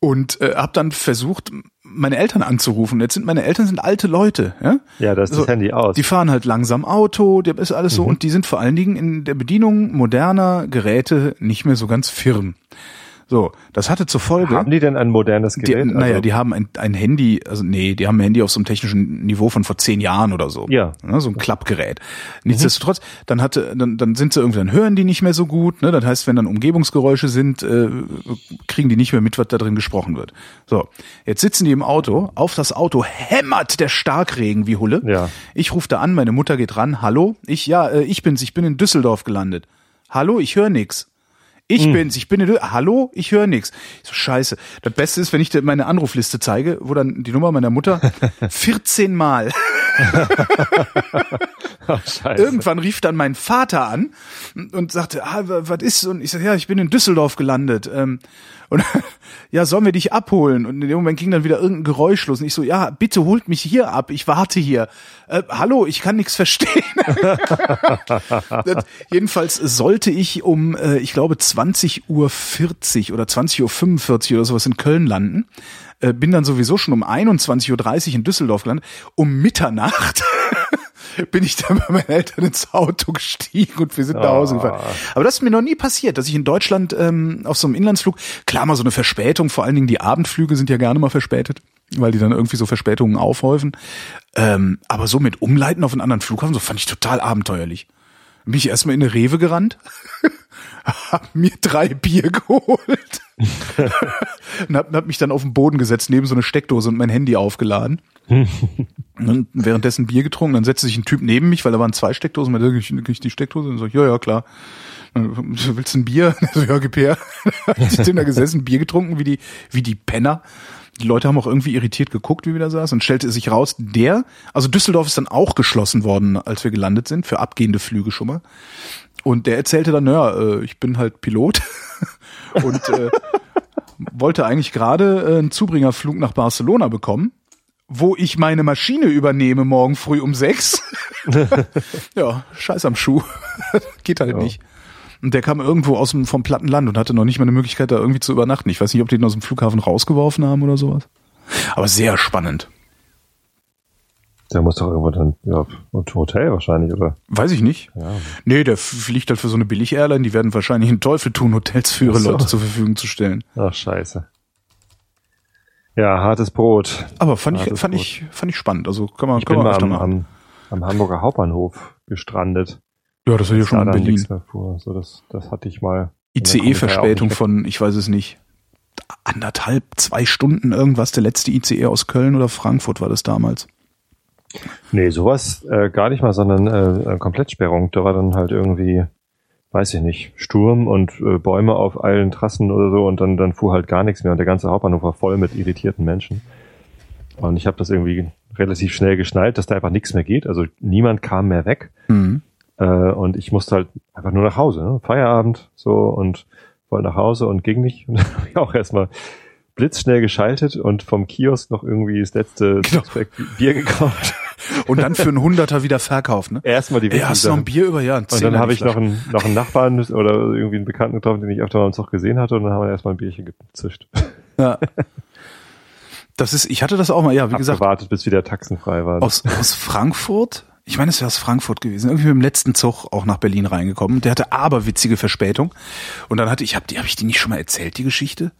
und äh, habe dann versucht, meine Eltern anzurufen. Jetzt sind meine Eltern sind alte Leute, ja. Ja, da ist das Handy aus. Die fahren halt langsam Auto, der ist alles so und die sind vor allen Dingen in der Bedienung moderner Geräte nicht mehr so ganz firm. So, das hatte zur Folge. Haben die denn ein modernes die, Gerät? naja, Also- die haben ein, ein Handy, also nee, die haben ein Handy auf so einem technischen Niveau von vor zehn Jahren oder so. Ja. Ne, so ein Klappgerät. Nichtsdestotrotz, dann hatte, dann, dann sind sie irgendwie, dann hören die nicht mehr so gut. Ne? Das heißt, wenn dann Umgebungsgeräusche sind, äh, kriegen die nicht mehr mit, was da drin gesprochen wird. So, jetzt sitzen die im Auto, auf das Auto hämmert der Starkregen wie Hulle. Ja. Ich rufe da an, meine Mutter geht ran. Hallo, ich ja, äh, ich bin's, ich bin in Düsseldorf gelandet. Hallo, ich höre nix. Ich bin's, ich bin in Dü- Hallo, ich höre nix. Ich so scheiße. Das Beste ist, wenn ich dir meine Anrufliste zeige, wo dann die Nummer meiner Mutter 14 Mal. Scheiße. Irgendwann rief dann mein Vater an und- sagte, ah, wa- was ist? Und ich sag, ja, ich bin in Düsseldorf gelandet. Ähm, Und ja, sollen wir dich abholen? Und in dem Moment ging dann wieder irgendein Geräusch los. Und ich so, ja, bitte holt mich hier ab. Ich warte hier. Äh, hallo, ich kann nichts verstehen. jedenfalls sollte ich um, äh, ich glaube, 20.40 Uhr oder 20.45 Uhr oder sowas in Köln landen. Äh, bin dann sowieso schon um 21.30 Uhr in Düsseldorf gelandet. Um Mitternacht bin ich dann bei meinen Eltern ins Auto gestiegen und wir sind nach Hause Ah. gefahren. Aber das ist mir noch nie passiert, dass ich in Deutschland ähm, auf so einem Inlandsflug, klar mal so eine Verspätung, vor allen Dingen die Abendflüge sind ja gerne mal verspätet, weil die dann irgendwie so Verspätungen aufhäufen. Ähm, aber so mit Umleiten auf einen anderen Flughafen, so fand ich total abenteuerlich. Bin ich erstmal in eine Rewe gerannt, hab mir drei Bier geholt und hab, hab mich dann auf den Boden gesetzt, neben so eine Steckdose und mein Handy aufgeladen. und währenddessen Bier getrunken, dann setzte sich ein Typ neben mich, weil da waren zwei Steckdosen, meinte, krieg ich, ich die Steckdose? Und so, ja, ja, klar. Dann, Willst du ein Bier? So, ja, gib her. ich bin da gesessen, Bier getrunken, wie die, wie die Penner. Die Leute haben auch irgendwie irritiert geguckt, wie wir da saßen und stellte sich raus, der, also Düsseldorf ist dann auch geschlossen worden, als wir gelandet sind, für abgehende Flüge schon mal. Und der erzählte dann, naja, äh, ich bin halt Pilot und äh, wollte eigentlich gerade äh, einen Zubringerflug nach Barcelona bekommen, wo ich meine Maschine übernehme morgen früh um sechs. ja, scheiß am Schuh. Geht halt Ja. nicht. Und der kam irgendwo aus dem, vom platten Land und hatte noch nicht mal eine Möglichkeit, da irgendwie zu übernachten. Ich weiß nicht, ob die ihn aus dem Flughafen rausgeworfen haben oder sowas. Aber sehr spannend. Der muss doch irgendwo dann, ja, und Hotel wahrscheinlich, oder? Weiß ich nicht. Ja. Nee, der fliegt halt für so eine Billig-Airline. Die werden wahrscheinlich einen Teufel tun, Hotels für ihre so. Leute zur Verfügung zu stellen. Ach, scheiße. Ja, hartes Brot. Aber fand ich, fand Brot. ich, fand ich spannend. Also kann man, Ich kann bin man mal am, am Hamburger Hauptbahnhof gestrandet. Ja, das ist ja schon in Berlin. fuhr. So, das, das hatte ich mal. ICE-Verspätung von, ich weiß es nicht, anderthalb, zwei Stunden irgendwas. Der letzte ICE aus Köln oder Frankfurt war das damals. Nee, sowas äh, gar nicht mal, sondern äh, Komplettsperrung. Da war dann halt irgendwie, weiß ich nicht, Sturm und äh, Bäume auf allen Trassen oder so und dann, dann fuhr halt gar nichts mehr und der ganze Hauptbahnhof war voll mit irritierten Menschen. Und ich habe das irgendwie relativ schnell geschnallt, dass da einfach nichts mehr geht. Also niemand kam mehr weg. Mhm. Äh, und ich musste halt einfach nur nach Hause. Ne? Feierabend so und wollte nach Hause und ging nicht. Und dann habe ich auch erstmal blitzschnell geschaltet und vom Kiosk noch irgendwie das letzte Genau. Bier gekauft. Und dann für einen Hunderter wieder verkauft, ne? Erstmal die du noch ein. Bier über? Ja, Und dann habe ich noch einen, noch einen Nachbarn oder irgendwie einen Bekannten getroffen, den ich öfter mal am Zug gesehen hatte und dann haben wir erstmal ein Bierchen gezischt. Ja. Das ist, ich hatte das auch mal, ja, wie Hab gesagt, gewartet, bis wieder taxenfrei war. aus, aus Frankfurt. Ich meine, es wäre aus Frankfurt gewesen. Irgendwie mit dem letzten Zug auch nach Berlin reingekommen. Der hatte aber witzige Verspätung. Und dann hatte ich, hab die, habe ich die nicht schon mal erzählt, die Geschichte?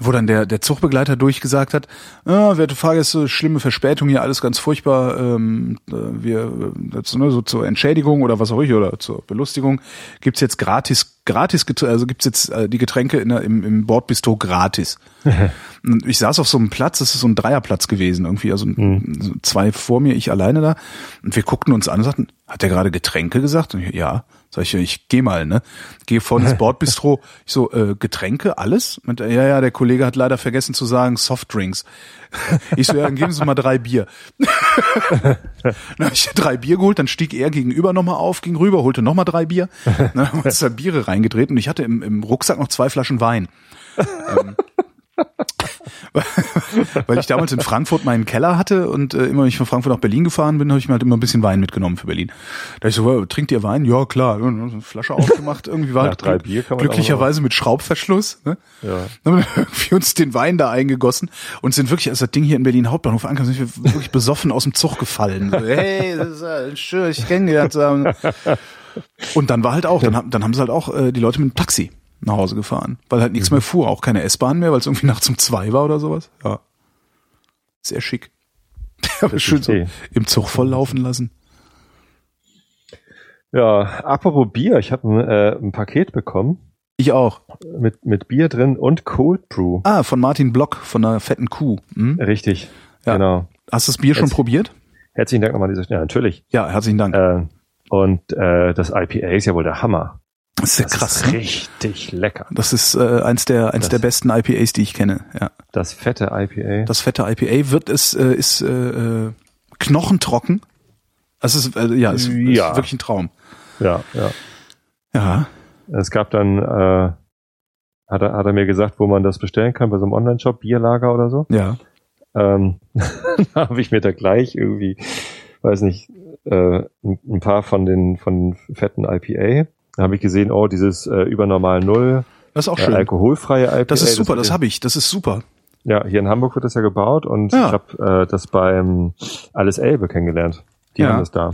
Wo dann der, der Zugbegleiter durchgesagt hat, ah, werte Fahrgäste, schlimme Verspätung hier, alles ganz furchtbar. Ähm, äh, wir, äh, das, ne, so zur Entschädigung oder was auch ich, oder zur Belustigung, gibt's jetzt gratis, gratis, also gibt's jetzt äh, die Getränke in der, im, im Bordbistro gratis. Und ich saß auf so einem Platz, das ist so ein Dreierplatz gewesen, irgendwie, also so zwei vor mir, ich alleine da. Und wir guckten uns an und sagten, hat der gerade Getränke gesagt? Und ich, ja. Sag ich, ich geh mal, ne? Gehe vorne ins Bordbistro. Ich so, äh, Getränke, alles? Und, ja, ja, der Kollege hat leider vergessen zu sagen Softdrinks. Ich so, ja, dann geben Sie mal drei Bier. dann habe ich drei Bier geholt, dann stieg er gegenüber nochmal auf, ging rüber, holte nochmal drei Bier. Dann haben wir uns da Biere reingedreht und ich hatte im, im Rucksack noch zwei Flaschen Wein. Ähm, weil ich damals in Frankfurt meinen Keller hatte und äh, immer wenn ich von Frankfurt nach Berlin gefahren bin, habe ich mir halt immer ein bisschen Wein mitgenommen für Berlin. Da ich so, "Wow, trinkt ihr Wein? Ja, klar. So eine Flasche aufgemacht, irgendwie war halt drei Bier kann man glücklicherweise mit Schraubverschluss. Ne? Ja. Dann haben wir irgendwie uns den Wein da eingegossen und sind wirklich, als das Ding hier in Berlin Hauptbahnhof ankam, sind wir wirklich besoffen aus dem Zug gefallen. So, hey, das ist ja schön, ich kenne die ganz. Und dann war halt auch, dann, haben- dann haben sie halt auch äh, die Leute mit dem Taxi nach Hause gefahren, weil halt nichts mehr fuhr, auch keine S-Bahn mehr, weil es irgendwie nachts um zwei war oder sowas. Ja. Sehr schick. Aber schön so okay. im Zug volllaufen lassen. ja, apropos Bier, ich habe ein, äh, ein Paket bekommen Ich auch. mit, mit Bier drin und Cold Brew. Ah, von Martin Block, von einer fetten Kuh. Hm? Richtig, Ja. genau. Hast du das Bier schon Jetzt- probiert? Herzlichen Dank nochmal an dieser Stelle. Ja, natürlich. Ja, herzlichen Dank. Äh, und äh, das IPA ist ja wohl der Hammer. Das ist ja Das krass. ist ne? richtig lecker. Das ist äh, eins der eins Das- der besten IPAs, die ich kenne. Ja, Das fette IPA. das fette IPA wird es äh, ist äh, äh, knochentrocken. Es ist äh, ja, es Ja. ist wirklich ein Traum. ja, ja. Ja, Es gab dann, äh, hat, er, hat er mir gesagt, wo man das bestellen kann, bei so einem Online-Shop, Bierlager oder so. ja. Ähm, da habe ich mir da gleich irgendwie, weiß nicht, äh, ein, paar von den von den fetten IPA. Da habe ich gesehen, oh, dieses äh, übernormal Null, Das ist auch äh, schön. alkoholfreie IPA. das ist super, das hier- habe ich. Das ist super. Ja, hier in Hamburg wird das ja gebaut und Ja. ich habe äh, das beim Alles Elbe kennengelernt. Die Ja. haben das da.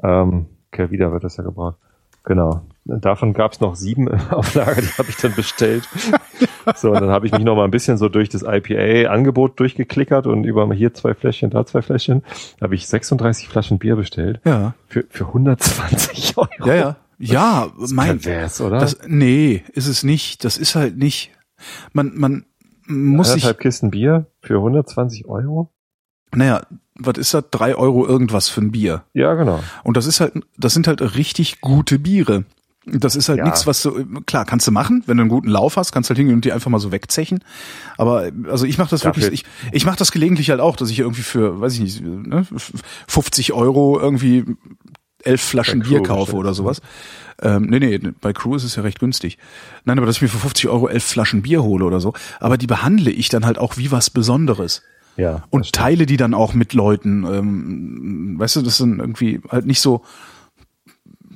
Ähm, Kelvida wird das ja gebraucht. Genau. Davon gab es noch sieben auf Lager, die habe ich dann bestellt. so, und dann habe ich mich noch mal ein bisschen so durch das IPA-Angebot durchgeklickert und über hier zwei Fläschchen, da zwei Fläschchen, Da habe ich 36 Flaschen Bier bestellt. Ja. Für, für 120 Euro. Ja, ja. Ja, Das mein, pervers, oder? das, nee, ist es nicht. Das ist halt nicht. Man, man muss sich, Anderthalb Kisten Bier für 120 Euro? naja, was ist das? Drei Euro irgendwas für ein Bier. Ja, genau. Und das ist halt, das sind halt richtig gute Biere. Das ist halt Ja. nichts, was du, klar, kannst du machen, wenn du einen guten Lauf hast, kannst du halt hingehen und die einfach mal so wegzechen. Aber, also ich mache das Dafür- wirklich, ich, ich mache das gelegentlich halt auch, dass ich irgendwie für, weiß ich nicht, ne, 50 Euro irgendwie elf Flaschen Bier kaufe oder sowas. Ähm, nee, nee, bei Crew ist es ja recht günstig. Nein, aber dass ich mir für 50 Euro elf Flaschen Bier hole oder so. Aber die behandle ich dann halt auch wie was Besonderes. Ja. Und teile die dann auch mit Leuten. Ähm, weißt du, das sind irgendwie halt nicht so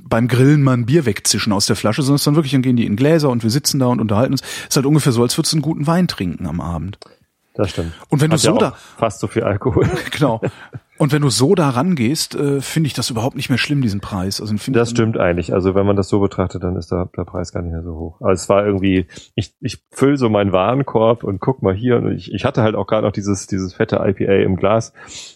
beim Grillen mal ein Bier wegzischen aus der Flasche, sondern es ist dann wirklich, dann gehen die in Gläser und wir sitzen da und unterhalten uns. ist halt ungefähr so, als würdest du einen guten Wein trinken am Abend. Das stimmt. Und wenn du Hat ja auch fast so viel Alkohol. Genau. Und wenn du so da rangehst, äh, finde ich das überhaupt nicht mehr schlimm, diesen Preis. Also Das stimmt eigentlich. Also wenn man das so betrachtet, dann ist der, der Preis gar nicht mehr so hoch. Aber es war irgendwie, ich, ich fülle so meinen Warenkorb und guck mal hier. Und ich, ich hatte halt auch gerade noch dieses, dieses fette IPA im Glas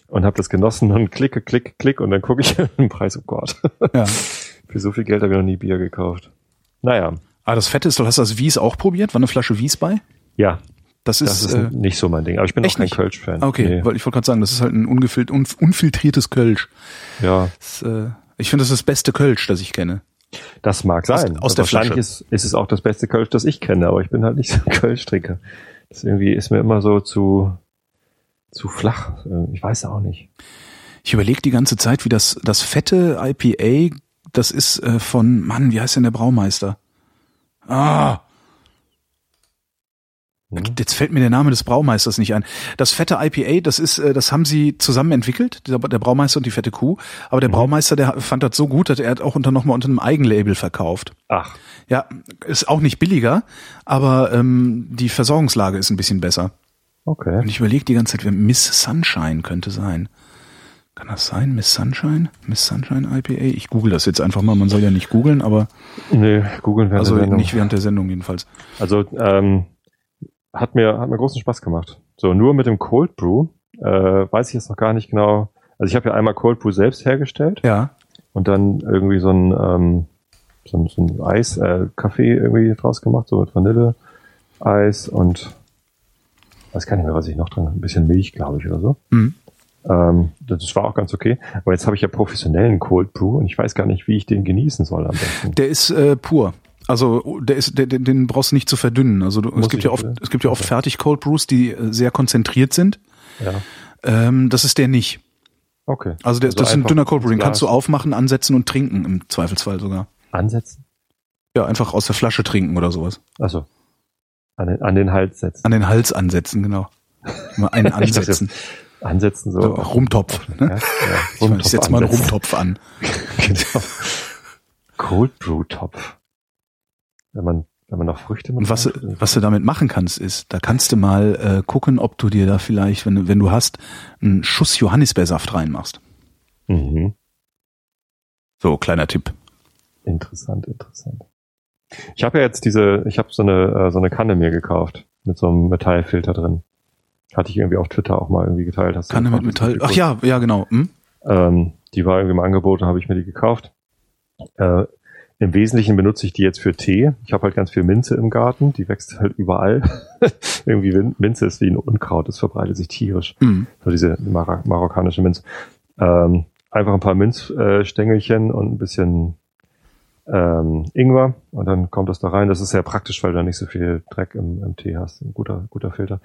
und habe das genossen und klicke, klick, klick und dann gucke ich den Preis, oh Gott. Ja. Für so viel Geld habe ich noch nie Bier gekauft. Naja, Ah, das Fette ist, du hast das Wies auch probiert? War eine Flasche Wies bei? ja, Das das ist, ist äh, nicht so mein Ding. Aber ich bin echt auch kein? Kölsch-Fan. okay, Nee. weil ich wollte gerade sagen, das ist halt ein ungefil un unfiltriertes Kölsch. Ja, Das, äh, ich finde, das ist das beste Kölsch, das ich kenne. das mag sein. aus der Wahrscheinlich Flasche. ist, ist es auch das beste Kölsch, das ich kenne, aber ich bin halt nicht so ein Kölsch-Trinker. Das irgendwie ist mir immer so zu, zu flach. Ich weiß auch nicht. Ich überlege die ganze Zeit, wie das, das fette IPA, das ist äh, von, Mann, wie heißt denn der Braumeister? Ah? Jetzt fällt mir der Name des Braumeisters nicht ein. Das fette IPA, das ist, äh, das haben sie zusammen entwickelt, der, der Braumeister und die fette Kuh. Aber der Braumeister, der fand das so gut, dass er hat auch unter nochmal unter einem Eigenlabel verkauft. Ach, Ja, ist auch nicht billiger, aber ähm, die Versorgungslage ist ein bisschen besser. okay. Und ich überlege die ganze Zeit, wer Miss Sunshine könnte sein. Kann das sein? Miss Sunshine? Miss Sunshine IPA? Ich google das jetzt einfach mal. Man soll ja nicht googeln, aber Nee, googeln wäre also eine Sendung. nicht während der Sendung jedenfalls. Also ähm, hat mir hat mir großen Spaß gemacht. So nur mit dem Cold Brew äh, weiß ich jetzt noch gar nicht genau. Also ich habe ja einmal Cold Brew selbst hergestellt Ja. und dann irgendwie so ein ähm, so ein, so ein Eis äh, Kaffee irgendwie draus gemacht, so mit Vanille Eis und weiß gar nicht mehr, was ich noch drin, ein bisschen Milch, glaube ich, oder so. Mhm. Ähm, das war auch ganz okay. Aber jetzt habe ich ja professionellen Cold Brew und ich weiß gar nicht, wie ich den genießen soll am besten. Der ist äh, pur. Also der ist, der, den- den brauchst du nicht zu verdünnen. Also du, es gibt ja oft, nicht, es gibt ja oft Okay. fertig Cold Brews, die äh, sehr konzentriert sind. Ja, Ähm, das ist der nicht. okay. Also der, das ist ein dünner Cold Brew, den kannst du aufmachen, ansetzen und trinken im Zweifelsfall sogar. ansetzen. Ja, einfach aus der Flasche trinken oder sowas. Also an den, an den Hals setzen. An den Hals ansetzen, genau. Mal einen ansetzen. Ansetzen so. So, Rumtopf. Ja, Ne? ja, Ich, meine, ich setze mal einen. Rumtopf an. genau. Cold Brew Topf. Wenn man, wenn man noch Früchte mit Und was, was du damit machen kannst, ist, da kannst du mal äh, gucken, ob du dir da vielleicht, wenn, du- wenn du hast, einen Schuss Johannisbeersaft reinmachst. Mhm. So, kleiner Tipp. Interessant, interessant. Ich habe ja jetzt diese, ich habe so eine, äh, so eine Kanne mir gekauft mit so einem Metallfilter drin. Hatte ich irgendwie auf Twitter auch mal irgendwie geteilt. Hast Kanne mit? Metall. Ach ja, ja, genau. Hm? Ähm, die war irgendwie im Angebot, habe ich mir die gekauft. Äh, Im Wesentlichen benutze ich die jetzt für Tee. Ich habe halt ganz viel Minze im Garten, die wächst halt überall. irgendwie Minze ist wie ein Unkraut, das verbreitet sich tierisch. Hm. So diese Mar marokkanische Minze. Ähm, einfach ein paar Minzstängelchen und ein bisschen ähm, Ingwer und dann kommt das da rein. Das ist sehr praktisch, weil du da nicht so viel Dreck im, im Tee hast. Ein guter, guter Filter.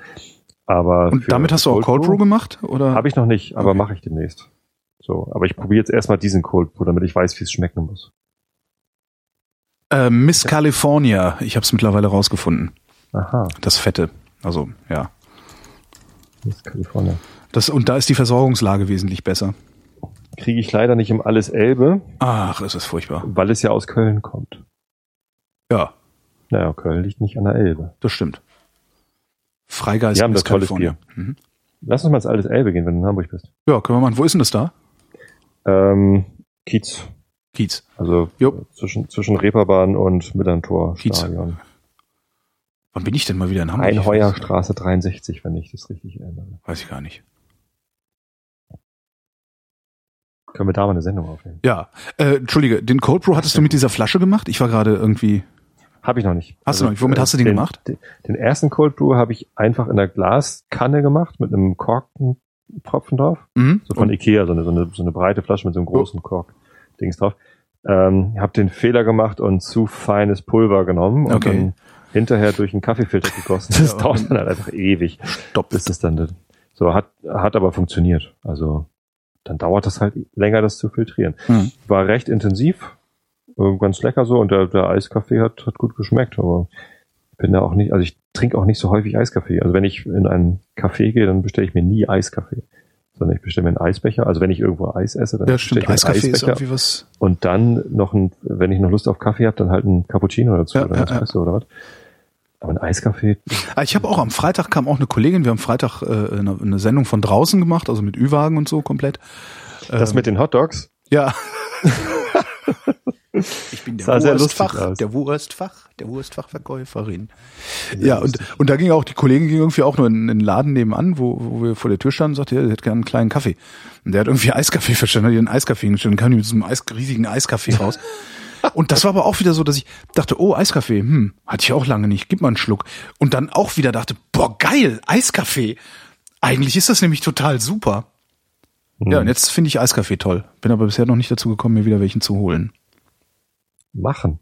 Aber Und damit hast du auch Cold Brew gemacht? Oder? habe ich noch nicht, aber Okay. mache ich demnächst. So, aber ich probiere jetzt erstmal diesen Cold Brew, damit ich weiß, wie es schmecken muss. Äh, Miss California. Ich habe es mittlerweile rausgefunden. Aha, Das Fette. Also, ja. das ist Kalifornien. Das, und da ist die Versorgungslage wesentlich besser. Kriege ich leider nicht im Alles Elbe, Ach, es ist furchtbar. weil es ja aus Köln kommt. Ja, Naja, Köln liegt nicht an der Elbe. das stimmt. Freigeist Die haben Miss das tolles California. Mhm. Lass uns mal ins Alles Elbe gehen, wenn du in Hamburg bist. Ja, können wir machen. Wo ist denn das da? Ähm, Kiez. Kiez. Also Jo. zwischen, zwischen Reeperbahn und Kiez. Stadion. Wann bin ich denn mal wieder in Hamburg? Einheuerstraße 63, wenn ich das richtig erinnere. Weiß ich gar nicht. Können wir da mal eine Sendung aufnehmen? Ja, äh, entschuldige, den Cold Brew hattest du mit dieser Flasche gemacht? Ich war gerade irgendwie. Habe ich noch nicht. Hast du noch nicht? Womit hast du den gemacht? Den, den ersten Cold Brew habe ich einfach in der Glaskanne gemacht mit einem Korkentropfen drauf. Mhm. So von Ikea, so eine, so, eine, so eine breite Flasche mit so einem großen Kork-Dings drauf. Ähm, habe den Fehler gemacht und zu feines Pulver genommen und Okay. dann hinterher durch einen Kaffeefilter gegossen. Das Ja, dauert dann halt einfach ewig. Stopp. bis es dann so hat hat aber funktioniert. Also dann dauert das halt länger, das zu filtrieren. Mhm. War recht intensiv, äh, ganz lecker so und der, der Eiskaffee hat hat gut geschmeckt, aber ich bin da auch nicht, also ich trinke auch nicht so häufig Eiskaffee. Also wenn ich in einen Café gehe, dann bestelle ich mir nie Eiskaffee, sondern ich bestelle mir einen Eisbecher. Also wenn ich irgendwo Eis esse, dann Ja, bestelle ich mir einen Eiskaffee ist Eisbecher irgendwie was. und dann noch ein, wenn ich noch Lust auf Kaffee habe, dann halt ein Cappuccino dazu Ja, oder ja, Espresso oder was. Aber ein Eiskaffee, Ah, Ich habe auch am Freitag kam auch eine Kollegin, wir haben Freitag äh, eine, eine Sendung von draußen gemacht, also mit Ü-Wagen und so komplett. das Ähm, mit den Hotdogs, Ja. Ich bin der Wurstfach, der Wurstfach, der Wurstfachverkäuferin. Ja, und, und da ging auch, die Kollegin ging irgendwie auch nur in, in den Laden nebenan, wo, wo wir vor der Tür standen und sagte, ja, der hätte gerne einen kleinen Kaffee. Und der hat irgendwie Eiskaffee verstanden, hat ihr einen Eiskaffee hingestellt und kam mit so einem Eis, riesigen Eiskaffee raus. Und das war aber auch wieder so, dass ich dachte, oh, Eiskaffee, hm, hatte ich auch lange nicht, gib mal einen Schluck. Und dann auch wieder dachte, boah, geil, Eiskaffee. Eigentlich ist das nämlich total super. Ja, und jetzt finde ich Eiskaffee toll. Bin aber bisher noch nicht dazu gekommen, mir wieder welchen zu holen. Machen.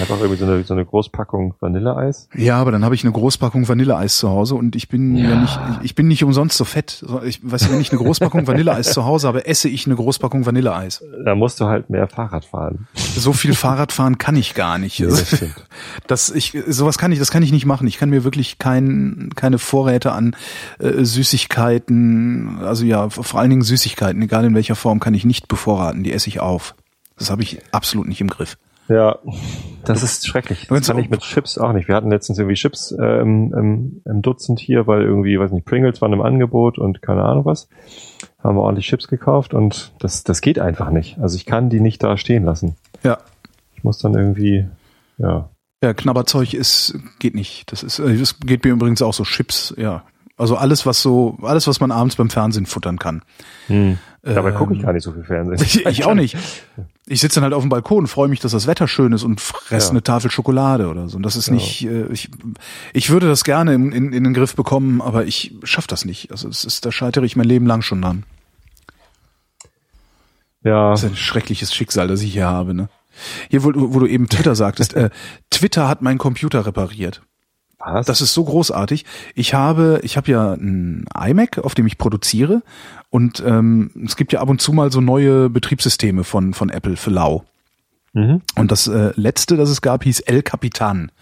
Einfach irgendwie so eine, so eine Großpackung Vanilleeis. Ja, aber dann habe ich eine Großpackung Vanilleeis zu Hause und ich bin ja, Ja. nicht, ich bin nicht umsonst so fett. Ich weiß, wenn ich eine Großpackung Vanilleeis zu Hause habe, esse ich eine Großpackung Vanilleeis. Da musst du halt mehr Fahrrad fahren. So viel Fahrradfahren kann ich gar nicht. Nee, das stimmt. Das ich sowas kann ich, das kann ich nicht machen. Ich kann mir wirklich kein, keine Vorräte an äh, Süßigkeiten, also ja, vor allen Dingen Süßigkeiten, egal in welcher Form, kann ich nicht bevorraten. Die esse ich auf. Das habe ich absolut nicht im Griff. Ja, das ist schrecklich. Das kann ich mit Chips auch nicht. Wir hatten letztens irgendwie Chips äh, im, im, im Dutzend hier, weil irgendwie, weiß nicht, Pringles waren im Angebot und keine Ahnung was. Haben wir ordentlich Chips gekauft und das, das geht einfach nicht. Also ich kann die nicht da stehen lassen. Ja, Ich muss dann irgendwie, ja. Ja, Knabberzeug ist geht nicht. Das ist äh, das geht mir übrigens auch so Chips, ja. Also alles was so alles was man abends beim Fernsehen futtern kann. Hm. Dabei Ähm, gucke ich gar nicht so viel Fernsehen. Ich, ich auch nicht. Ich sitze dann halt auf dem Balkon, freue mich, dass das Wetter schön ist und fresse Ja. eine Tafel Schokolade oder so. Und das ist Ja. nicht äh, ich ich würde das gerne in, in, in den Griff bekommen, aber ich schaff das nicht. Also es ist da scheitere ich mein Leben lang schon dran. Ja, Das ist ein schreckliches Schicksal, das ich hier habe, ne? Hier, wo, du- wo du eben Twitter sagtest, äh, Twitter hat meinen Computer repariert. Was? Das ist so großartig. Ich habe, ich habe ja ein iMac, auf dem ich produziere, und ähm, es gibt ja ab und zu mal so neue Betriebssysteme von von Apple für Lau. Mhm. Und das äh, letzte, das es gab, hieß El Capitan.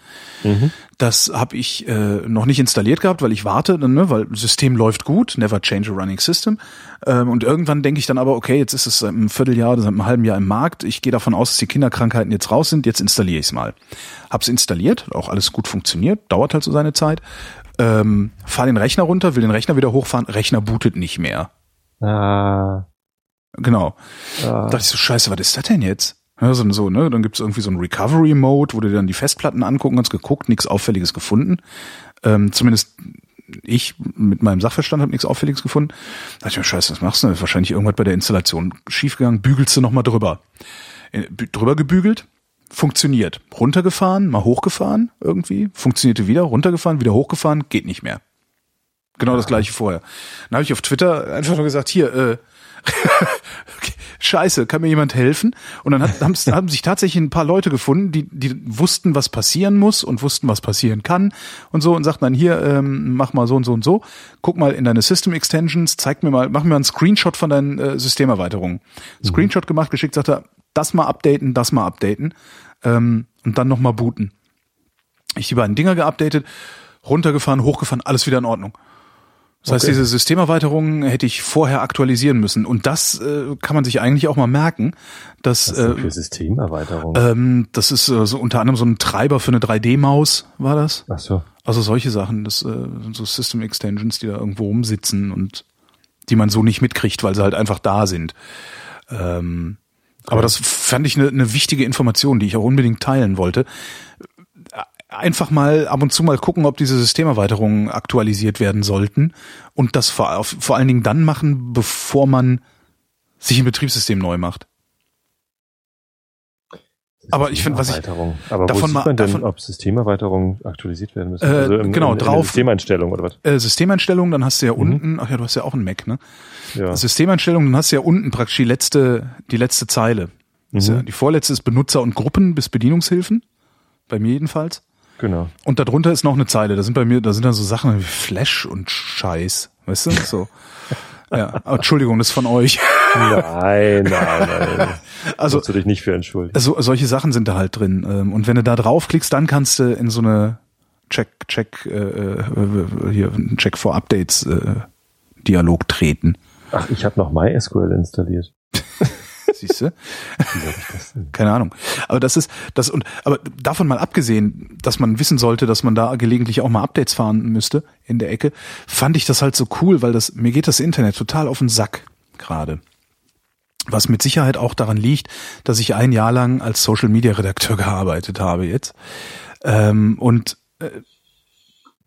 Mhm. Das habe ich äh, noch nicht installiert gehabt, weil ich warte, ne, weil das System läuft gut, never change a running system. Ähm, und irgendwann denke ich dann aber, okay, jetzt ist es seit einem Vierteljahr oder seit einem halben Jahr im Markt. Ich gehe davon aus, dass die Kinderkrankheiten jetzt raus sind. Jetzt installiere ich es mal. Hab's installiert, auch alles gut funktioniert, dauert halt so seine Zeit. Ähm, fahr den Rechner runter, will den Rechner wieder hochfahren, Rechner bootet nicht mehr. Ah, Genau. ah. dachte ich so, scheiße, was ist das denn jetzt? Ja, so, so, ne? Dann gibt's irgendwie so einen Recovery-Mode, wo du dir dann die Festplatten angucken kannst, geguckt, nichts Auffälliges gefunden. Ähm, zumindest ich mit meinem Sachverstand habe nichts Auffälliges gefunden. Da dachte ich mir, scheiße, was machst du? denn? ist wahrscheinlich irgendwas bei der Installation schiefgegangen. Bügelst du nochmal drüber. Äh, Drüber gebügelt, funktioniert. Runtergefahren, mal hochgefahren irgendwie, funktionierte wieder, runtergefahren, wieder hochgefahren, geht nicht mehr. Genau das gleiche vorher. Dann habe ich auf Twitter einfach nur gesagt, hier, äh, okay, Scheiße, kann mir jemand helfen? Und dann hat, haben, haben sich tatsächlich ein paar Leute gefunden, die, die wussten, was passieren muss und wussten, was passieren kann und so und sagten dann hier, ähm, mach mal so und so und so, guck mal in deine System Extensions, zeig mir mal, mach mir mal einen Screenshot von deinen äh, Systemerweiterungen. Screenshot gemacht, geschickt, sagt er, das mal updaten, das mal updaten ähm, und dann nochmal booten. Ich die beiden Dinger geupdatet, runtergefahren, hochgefahren, alles wieder in Ordnung. Das heißt, Okay. diese Systemerweiterungen hätte ich vorher aktualisieren müssen. Und das äh, kann man sich eigentlich auch mal merken, dass Was denn äh, für Systemerweiterung? ähm, das ist äh, so unter anderem so ein Treiber für eine 3D-Maus, war das? Ach so. Also solche Sachen, das äh, sind so System Extensions, die da irgendwo rumsitzen und die man so nicht mitkriegt, weil sie halt einfach da sind. Ähm, aber das fand ich eine, eine wichtige Information, die ich auch unbedingt teilen wollte. Einfach mal ab und zu mal gucken, ob diese Systemerweiterungen aktualisiert werden sollten und das vor, vor allen Dingen dann machen, bevor man sich ein Betriebssystem neu macht. Aber ich finde, was ich aber davon wo sieht man denn, davon, ob Systemerweiterungen aktualisiert werden müssen? Äh, also im, genau, in, in drauf. Systemeinstellungen oder was? Äh, Systemeinstellungen, dann hast du ja mhm. unten, ach ja, du hast ja auch einen Mac, ne? Ja. Systemeinstellungen, dann hast du ja unten praktisch die letzte, die letzte Zeile. Mhm. Ja, die vorletzte ist Benutzer und Gruppen bis Bedienungshilfen. Bei mir jedenfalls. Genau. Und darunter ist noch eine Zeile. Da sind bei mir, da sind dann so Sachen wie Flash und Scheiß. Weißt du? So. ja. Entschuldigung, das ist von euch. Nein, nein, nein. Also du dich nicht für entschuldigen. So, solche Sachen sind da halt drin. Ähm, und wenn du da draufklickst, dann kannst du in so eine Check, Check, äh, äh hier, Check for Updates äh, Dialog treten. Ach, ich habe noch MySQL installiert. Siehst du? Keine Ahnung. Aber das ist das und aber davon mal abgesehen, dass man wissen sollte, dass man da gelegentlich auch mal Updates fahren müsste in der Ecke, fand ich das halt so cool, weil das mir geht das Internet total auf den Sack gerade. Was mit Sicherheit auch daran liegt, dass ich ein Jahr lang als Social Media Redakteur gearbeitet habe jetzt. Ähm, und äh,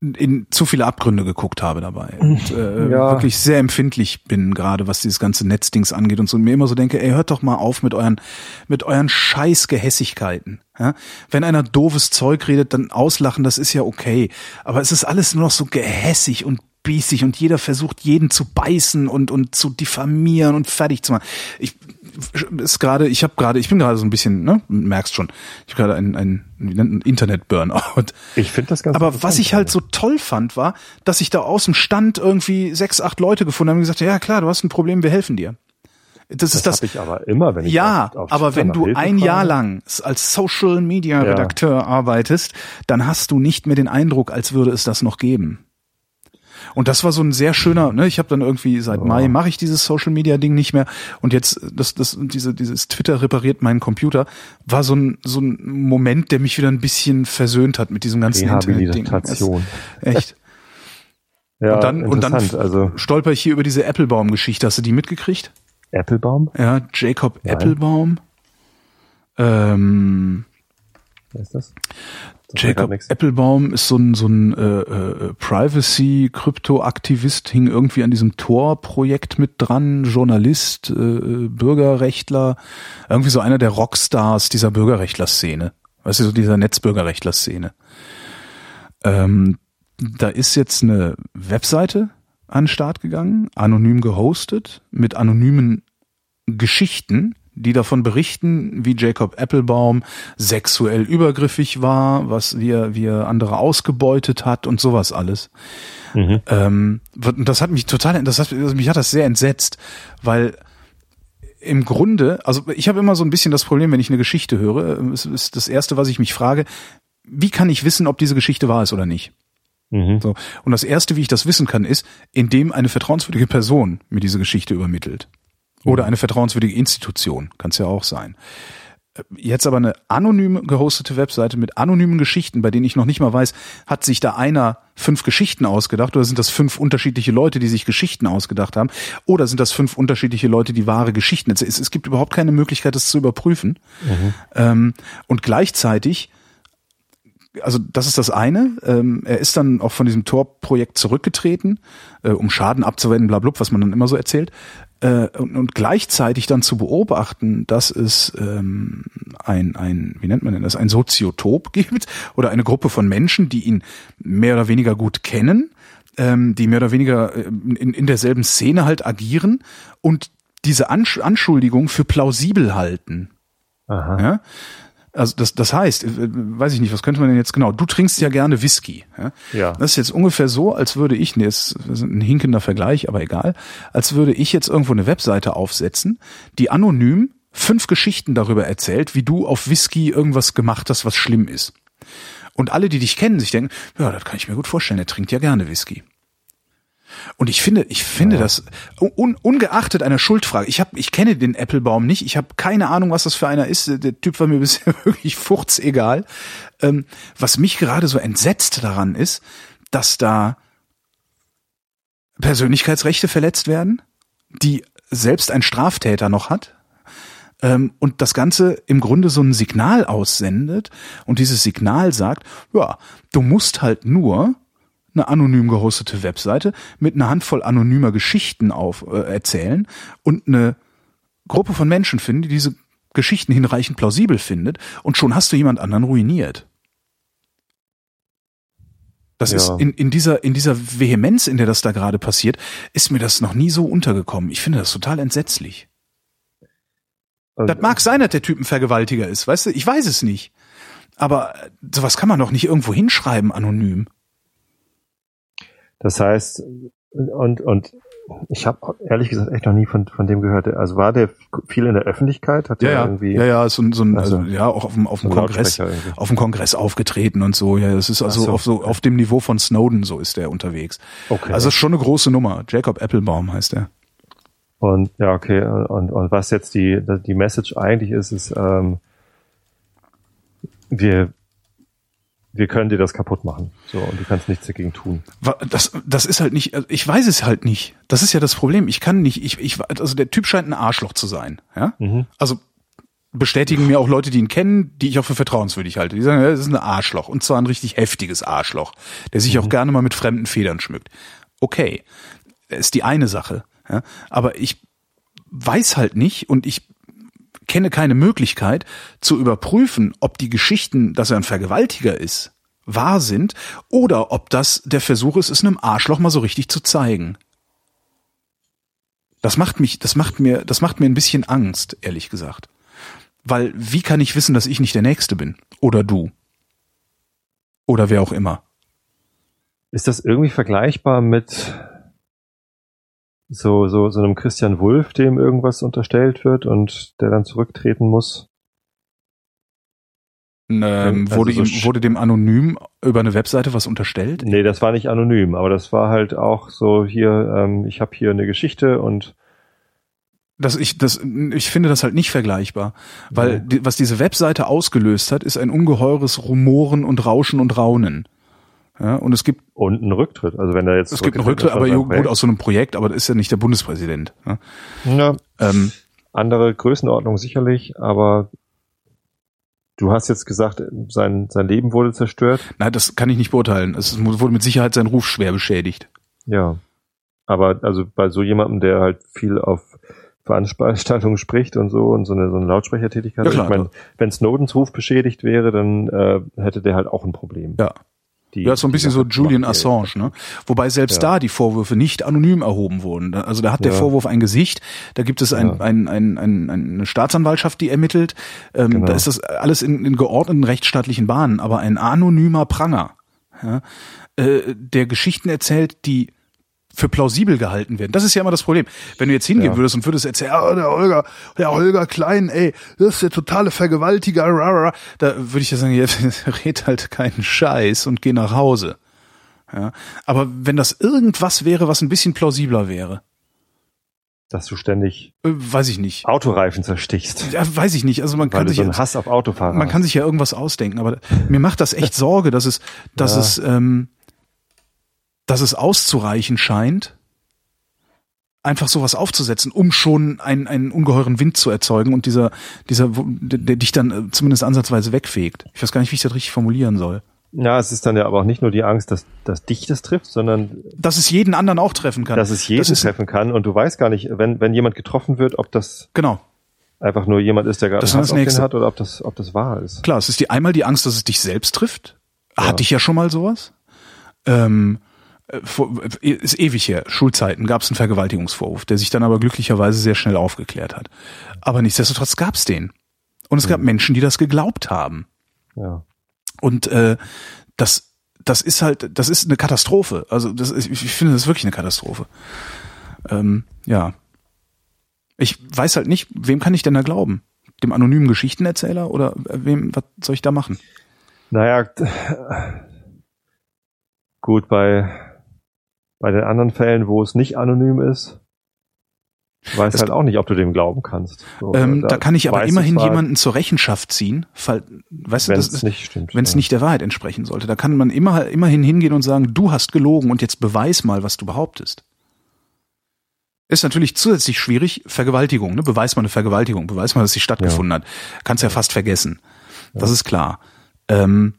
in zu viele Abgründe geguckt habe dabei und äh, ja. wirklich sehr empfindlich bin gerade was dieses ganze Netzdings angeht und so und mir immer so denke, ey, hört doch mal auf mit euren mit euren scheiß Gehässigkeiten. Ja? Wenn einer doofes Zeug redet, dann auslachen, das ist ja okay, aber es ist alles nur noch so gehässig und spießig und jeder versucht jeden zu beißen und und zu diffamieren und fertig zu machen. Ich ist gerade, ich habe gerade, ich bin gerade so ein bisschen, ne, merkst schon, ich habe gerade ein, ein, ein Internet-Burnout. Ich finde das ganz Aber was ich halt so toll fand, war, dass ich da aus dem Stand irgendwie sechs, acht Leute gefunden habe und gesagt, ja klar, du hast ein Problem, wir helfen dir. Das, das ist das. ich aber immer, wenn ich ja, auf, auf aber wenn du Hilfe ein Jahr lang als Social Media Redakteur ja. arbeitest, dann hast du nicht mehr den Eindruck, als würde es das noch geben. Und das war so ein sehr schöner, ne, ich habe dann irgendwie seit oh. Mai mache ich dieses Social Media Ding nicht mehr und jetzt das das diese dieses Twitter repariert meinen Computer war so ein so ein Moment, der mich wieder ein bisschen versöhnt hat mit diesem ganzen Internet Ding. Echt. ja, und dann und dann also stolper ich hier über diese Applebaum Geschichte, hast du die mitgekriegt? Applebaum? Ja, Jacob Nein. Applebaum. Ähm, Wer ist das? Jacob Applebaum ist so ein, so ein äh, äh, Privacy-Krypto-Aktivist, hing irgendwie an diesem Tor-Projekt mit dran, Journalist, äh, Bürgerrechtler, irgendwie so einer der Rockstars dieser Bürgerrechtler-Szene. Weißt du, so dieser Netzbürgerrechtler-Szene. Ähm, da ist jetzt eine Webseite an den Start gegangen, anonym gehostet, mit anonymen Geschichten, die davon berichten, wie Jacob Applebaum sexuell übergriffig war, was wie er, wie er andere ausgebeutet hat und sowas alles. Mhm. Ähm, das hat mich total, das hat, also mich hat das sehr entsetzt, weil im Grunde, also ich habe immer so ein bisschen das Problem, wenn ich eine Geschichte höre, es ist das erste, was ich mich frage, wie kann ich wissen, ob diese Geschichte wahr ist oder nicht? Mhm. So. Und das erste, wie ich das wissen kann, ist, indem eine vertrauenswürdige Person mir diese Geschichte übermittelt. Oder eine vertrauenswürdige Institution, kann es ja auch sein. Jetzt aber eine anonym gehostete Webseite mit anonymen Geschichten, bei denen ich noch nicht mal weiß, hat sich da einer fünf Geschichten ausgedacht oder sind das fünf unterschiedliche Leute, die sich Geschichten ausgedacht haben oder sind das fünf unterschiedliche Leute, die wahre Geschichten es, es gibt überhaupt keine Möglichkeit, das zu überprüfen. Mhm. Ähm, und gleichzeitig also das ist das eine. Ähm, er ist dann auch von diesem Tor-Projekt zurückgetreten, äh, um Schaden abzuwenden, bla, bla, was man dann immer so erzählt äh, und, und gleichzeitig dann zu beobachten, dass es ähm, ein, ein, wie nennt man denn das, ein Soziotop gibt oder eine Gruppe von Menschen, die ihn mehr oder weniger gut kennen, ähm, die mehr oder weniger äh, in, in derselben Szene halt agieren und diese Ansch Anschuldigung für plausibel halten. Aha. Ja? Also das, das heißt, äh, weiß ich nicht, was könnte man denn jetzt genau? Du trinkst ja gerne Whisky. Ja? ja. Das ist jetzt ungefähr so, als würde ich, nee, ist ein hinkender Vergleich, aber egal, als würde ich jetzt irgendwo eine Webseite aufsetzen, die anonym fünf Geschichten darüber erzählt, wie du auf Whisky irgendwas gemacht hast, was schlimm ist. Und alle, die dich kennen, sich denken, ja, das kann ich mir gut vorstellen, er trinkt ja gerne Whisky. Und ich finde, ich finde ja. das un, ungeachtet einer Schuldfrage. Ich habe, ich kenne den Applebaum nicht. Ich habe keine Ahnung, was das für einer ist. Der Typ war mir bisher wirklich fuchtsegal. Ähm, was mich gerade so entsetzt daran ist, dass da Persönlichkeitsrechte verletzt werden, die selbst ein Straftäter noch hat. ähm, und das Ganze im Grunde so ein Signal aussendet und dieses Signal sagt, ja, du musst halt nur eine anonym gehostete Webseite mit einer Handvoll anonymer Geschichten auf äh, erzählen und eine Gruppe von Menschen finden, die diese Geschichten hinreichend plausibel findet und schon hast du jemand anderen ruiniert. Das Ja. ist in, in dieser in dieser Vehemenz, in der das da gerade passiert, ist mir das noch nie so untergekommen. Ich finde das total entsetzlich. Und- Das mag sein, dass der Typ ein Vergewaltiger ist, weißt du? Ich weiß es nicht. Aber äh, sowas kann man doch nicht irgendwo hinschreiben, anonym. Das heißt, und, und ich habe ehrlich gesagt echt noch nie von, von dem gehört. Also war der viel in der Öffentlichkeit? Hat der irgendwie ja, ja, so, ein- so ein, Also, also, ja, auch auf dem, auf dem Kongress, auf dem Kongress aufgetreten und so. Ja, das ist also so. auf so, auf dem Niveau von Snowden, so ist der unterwegs. Okay. Also ist schon eine große Nummer. Jacob Applebaum heißt er. Und ja, okay. Und, und was jetzt die, die Message eigentlich ist, ist, ähm, wir, wir können dir das kaputt machen. So, und du kannst nichts dagegen tun. Das, das ist halt nicht, also ich weiß es halt nicht. Das ist ja das Problem. Ich kann nicht, ich, ich, also der Typ scheint ein Arschloch zu sein. Ja? Mhm. Also bestätigen mir auch Leute, die ihn kennen, die ich auch für vertrauenswürdig halte. Die sagen, das ist ein Arschloch. Und zwar ein richtig heftiges Arschloch, der sich auch gerne mal mit fremden Federn schmückt. Okay, das ist die eine Sache. Ja? Aber ich weiß halt nicht und ich kenne keine Möglichkeit zu überprüfen, ob die Geschichten, dass er ein Vergewaltiger ist, wahr sind oder ob das der Versuch ist, es einem Arschloch mal so richtig zu zeigen. Das macht mich, das macht mir, das macht mir ein bisschen Angst, ehrlich gesagt. Weil wie kann ich wissen, dass ich nicht der Nächste bin? Oder du? Oder wer auch immer? Ist das irgendwie vergleichbar mit so, so, so einem Christian Wulff, dem irgendwas unterstellt wird und der dann zurücktreten muss? Ähm, Also wurde, so ihm, wurde dem anonym über eine Webseite was unterstellt? Nee, das war nicht anonym, aber das war halt auch so hier, ähm, ich habe hier eine Geschichte und Das, ich, das, ich finde das halt nicht vergleichbar, weil Ja. die, was diese Webseite ausgelöst hat, ist ein ungeheures Rumoren und Rauschen und Raunen. Ja, und es gibt und ein Rücktritt. Also wenn er jetzt es gibt einen Rücktritt, aber gut aus so einem Projekt, aber das ist ja nicht der Bundespräsident. Ja. Ja, ähm, andere Größenordnung sicherlich, aber du hast jetzt gesagt, sein, sein Leben wurde zerstört. nein, das kann ich nicht beurteilen. Es wurde mit Sicherheit sein Ruf schwer beschädigt. Ja. Aber also bei so jemandem, der halt viel auf Veranstaltungen spricht und so und so eine, so eine Lautsprechertätigkeit. Ja, hat. klar. ich meine, wenn Snowdens Ruf beschädigt wäre, dann äh, hätte der halt auch ein Problem. Ja. Die, Ja, so ein bisschen so Julian Assange, ne? Wobei selbst Ja. da die Vorwürfe nicht anonym erhoben wurden. Also da hat der Ja. Vorwurf ein Gesicht, da gibt es ein, Ja. ein, ein, ein, eine Staatsanwaltschaft, die ermittelt. Ähm, Genau. Da ist das alles in, in geordneten rechtsstaatlichen Bahnen, aber ein anonymer Pranger, ja, äh, der Geschichten erzählt, die für plausibel gehalten werden. Das ist ja immer das Problem. Wenn du jetzt hingehen Ja. würdest und würdest erzählen, ah, der Holger, der Holger Klein, ey, das ist der totale Vergewaltiger, rah, da würde ich ja sagen, ja, red halt keinen Scheiß und geh nach Hause. Ja, aber wenn das irgendwas wäre, was ein bisschen plausibler wäre, Dass du ständig äh, weiß ich nicht. Autoreifen zerstichst. Ja, weiß ich nicht. Also man Weil kann sich so einen Hass auf Autofahrer man kann sich ja irgendwas ausdenken, aber mir macht das echt Sorge, dass es, dass Ja. es, ähm, dass es auszureichen scheint, einfach sowas aufzusetzen, um schon einen, einen ungeheuren Wind zu erzeugen und dieser, dieser, der, dich dann äh, zumindest ansatzweise wegfegt. Ich weiß gar nicht, wie ich das richtig formulieren soll. Ja, es ist dann ja aber auch nicht nur die Angst, dass, dass dich das trifft, sondern Dass es jeden anderen auch treffen kann. dass es jeden das treffen kann und du weißt gar nicht, wenn, wenn jemand getroffen wird, ob das Genau. einfach nur jemand ist, der gerade Das Hass hat oder ob das, ob das wahr ist. Klar, es ist die einmal die Angst, dass es dich selbst trifft. Ja. Hatte ich ja schon mal sowas. Ähm, äh, äh, ist ewig her. Schulzeiten gab es einen Vergewaltigungsvorwurf, der sich dann aber glücklicherweise sehr schnell aufgeklärt hat. Aber nichtsdestotrotz gab es den. Und es gab Menschen, die das geglaubt haben. Ja. Und äh, das, das ist halt, das ist eine Katastrophe. Also das ist, ich finde das ist wirklich eine Katastrophe. Ähm, ja. Ich weiß halt nicht, wem kann ich denn da glauben? Dem anonymen Geschichtenerzähler oder äh, wem, was soll ich da machen? Naja, gut, bei, bei den anderen Fällen, wo es nicht anonym ist, weiß Das- halt auch nicht, ob du dem glauben kannst. So, Ähm, da, kann ich aber immerhin zwar, jemanden zur Rechenschaft ziehen, fall, weißt du, das nicht stimmt. wenn es ja. nicht der Wahrheit entsprechen sollte. Da kann man immer, immerhin hingehen und sagen, du hast gelogen und jetzt beweis mal, was du behauptest. Ist natürlich zusätzlich schwierig, Vergewaltigung, ne? Beweis mal eine Vergewaltigung, beweis mal, dass sie stattgefunden hat. Kannst ja fast vergessen. Das ist klar. Ähm,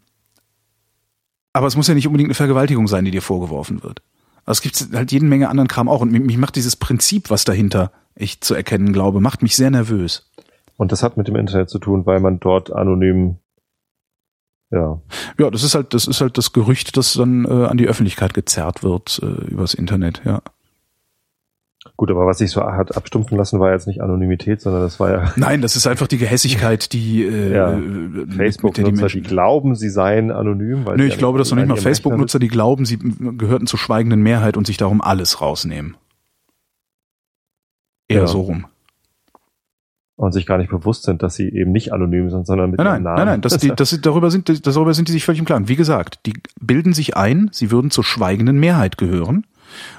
aber es muss ja nicht unbedingt eine Vergewaltigung sein, die dir vorgeworfen wird. Also es gibt halt jede Menge anderen Kram auch. Und mich, mich macht dieses Prinzip, was dahinter ich zu erkennen glaube, macht mich sehr nervös. Und das hat mit dem Internet zu tun, weil man dort anonym ja. Ja, das ist halt, das ist halt das Gerücht, das dann äh, an die Öffentlichkeit gezerrt wird äh, übers Internet, ja. Gut, aber was sich so hat abstumpfen lassen, war jetzt nicht Anonymität, sondern das war ja. Nein, das ist einfach die Gehässigkeit, die äh, ja. Facebook-Nutzer, die, die glauben, sie seien anonym. Weil Nö, ich glaube, dass noch nicht mal Facebook-Nutzer, die glauben, sie gehörten zur schweigenden Mehrheit und sich darum alles rausnehmen. Eher ja. so rum und sich gar nicht bewusst sind, dass sie eben nicht anonym sind, sondern mit nein, nein, Namen. Nein, nein, das, die, das, darüber, sind, darüber sind die sich völlig im Klaren. Wie gesagt, die bilden sich ein, sie würden zur schweigenden Mehrheit gehören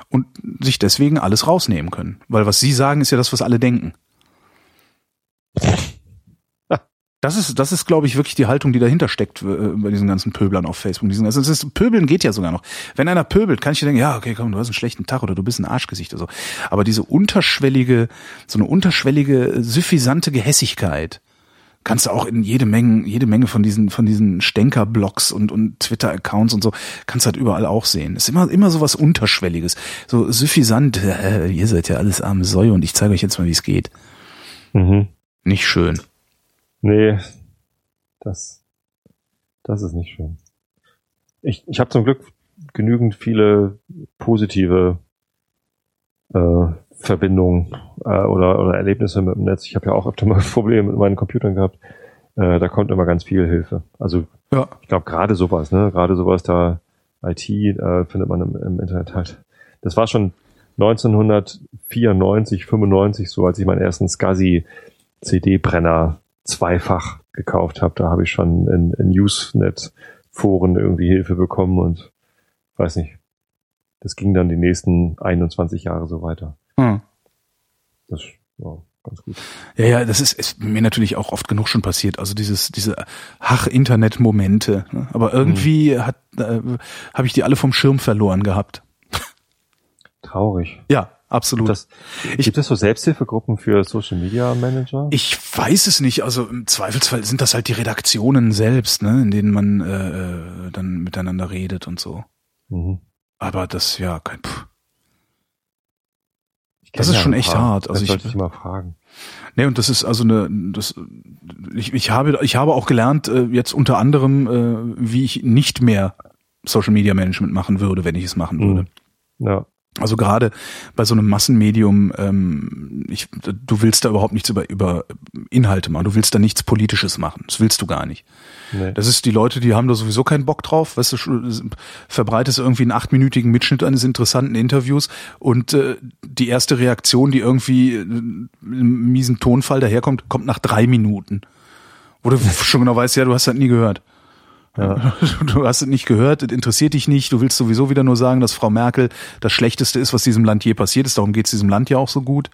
und sich deswegen alles rausnehmen können. Weil was sie sagen, ist ja das, was alle denken. Das ist, das ist, glaube ich, wirklich die Haltung, die dahinter steckt äh, bei diesen ganzen Pöblern auf Facebook. Diesen, also ist, Pöbeln geht ja sogar noch. Wenn einer pöbelt, kann ich dir denken, ja, okay, komm, du hast einen schlechten Tag oder du bist ein Arschgesicht oder so. Aber diese unterschwellige, so eine unterschwellige, suffisante Gehässigkeit, kannst du auch in jede Menge, jede Menge von diesen, von diesen Stänker-Blogs und, und Twitter-Accounts und so, kannst du halt überall auch sehen. ist immer, immer so was Unterschwelliges. So suffisant, äh, ihr seid ja alles arme Säue und ich zeige euch jetzt mal, wie es geht. Mhm. Nicht schön. Nee, das, das ist nicht schön. Ich, ich habe zum Glück genügend viele positive äh, Verbindungen äh, oder, oder Erlebnisse mit dem Netz. Ich habe ja auch öfter mal Probleme mit meinen Computern gehabt. Äh, da kommt immer ganz viel Hilfe. Also ja. ich glaube gerade sowas, ne? Gerade sowas da IT äh, findet man im, im Internet halt. Das war schon 1994, 95 so, als ich meinen ersten SCSI CD-Brenner zweifach gekauft habe. Da habe ich schon in, in Usenet-Foren irgendwie Hilfe bekommen und weiß nicht. Das ging dann die nächsten 21 Jahre so weiter. Hm. Das war ganz gut. Ja, ja, das ist, ist mir natürlich auch oft genug schon passiert. Also dieses, diese Hach-Internet-Momente. Ne? Aber irgendwie hm. hat, äh, habe ich die alle vom Schirm verloren gehabt. Traurig. Ja, absolut. Das, ich, gibt es so Selbsthilfegruppen für Social Media Manager? Ich weiß es nicht. Also im Zweifelsfall sind das halt die Redaktionen selbst, ne, in denen man äh, äh dann miteinander redet und so. Mhm. Aber das, ja, kein. Pff. Das ist ja schon echt paar. hart. Also das ich, ich mal fragen. Nee, und das ist also eine, das, ich, ich habe, ich habe auch gelernt, äh, jetzt unter anderem, äh, wie ich nicht mehr Social Media Management machen würde, wenn ich es machen würde. Mhm. Ja. Also gerade bei so einem Massenmedium, ähm, ich, du willst da überhaupt nichts über, über Inhalte machen, du willst da nichts Politisches machen, das willst du gar nicht. Nee. Das ist die Leute, die haben da sowieso keinen Bock drauf, weißt du, verbreitest irgendwie einen achtminütigen Mitschnitt eines interessanten Interviews und äh, die erste Reaktion, die irgendwie äh, im miesen Tonfall daherkommt, kommt nach drei Minuten. Wo du schon genau weißt, ja, du hast das nie gehört. Ja. Du hast es nicht gehört, es interessiert dich nicht, du willst sowieso wieder nur sagen, dass Frau Merkel das Schlechteste ist, was diesem Land je passiert ist. Darum geht es diesem Land ja auch so gut.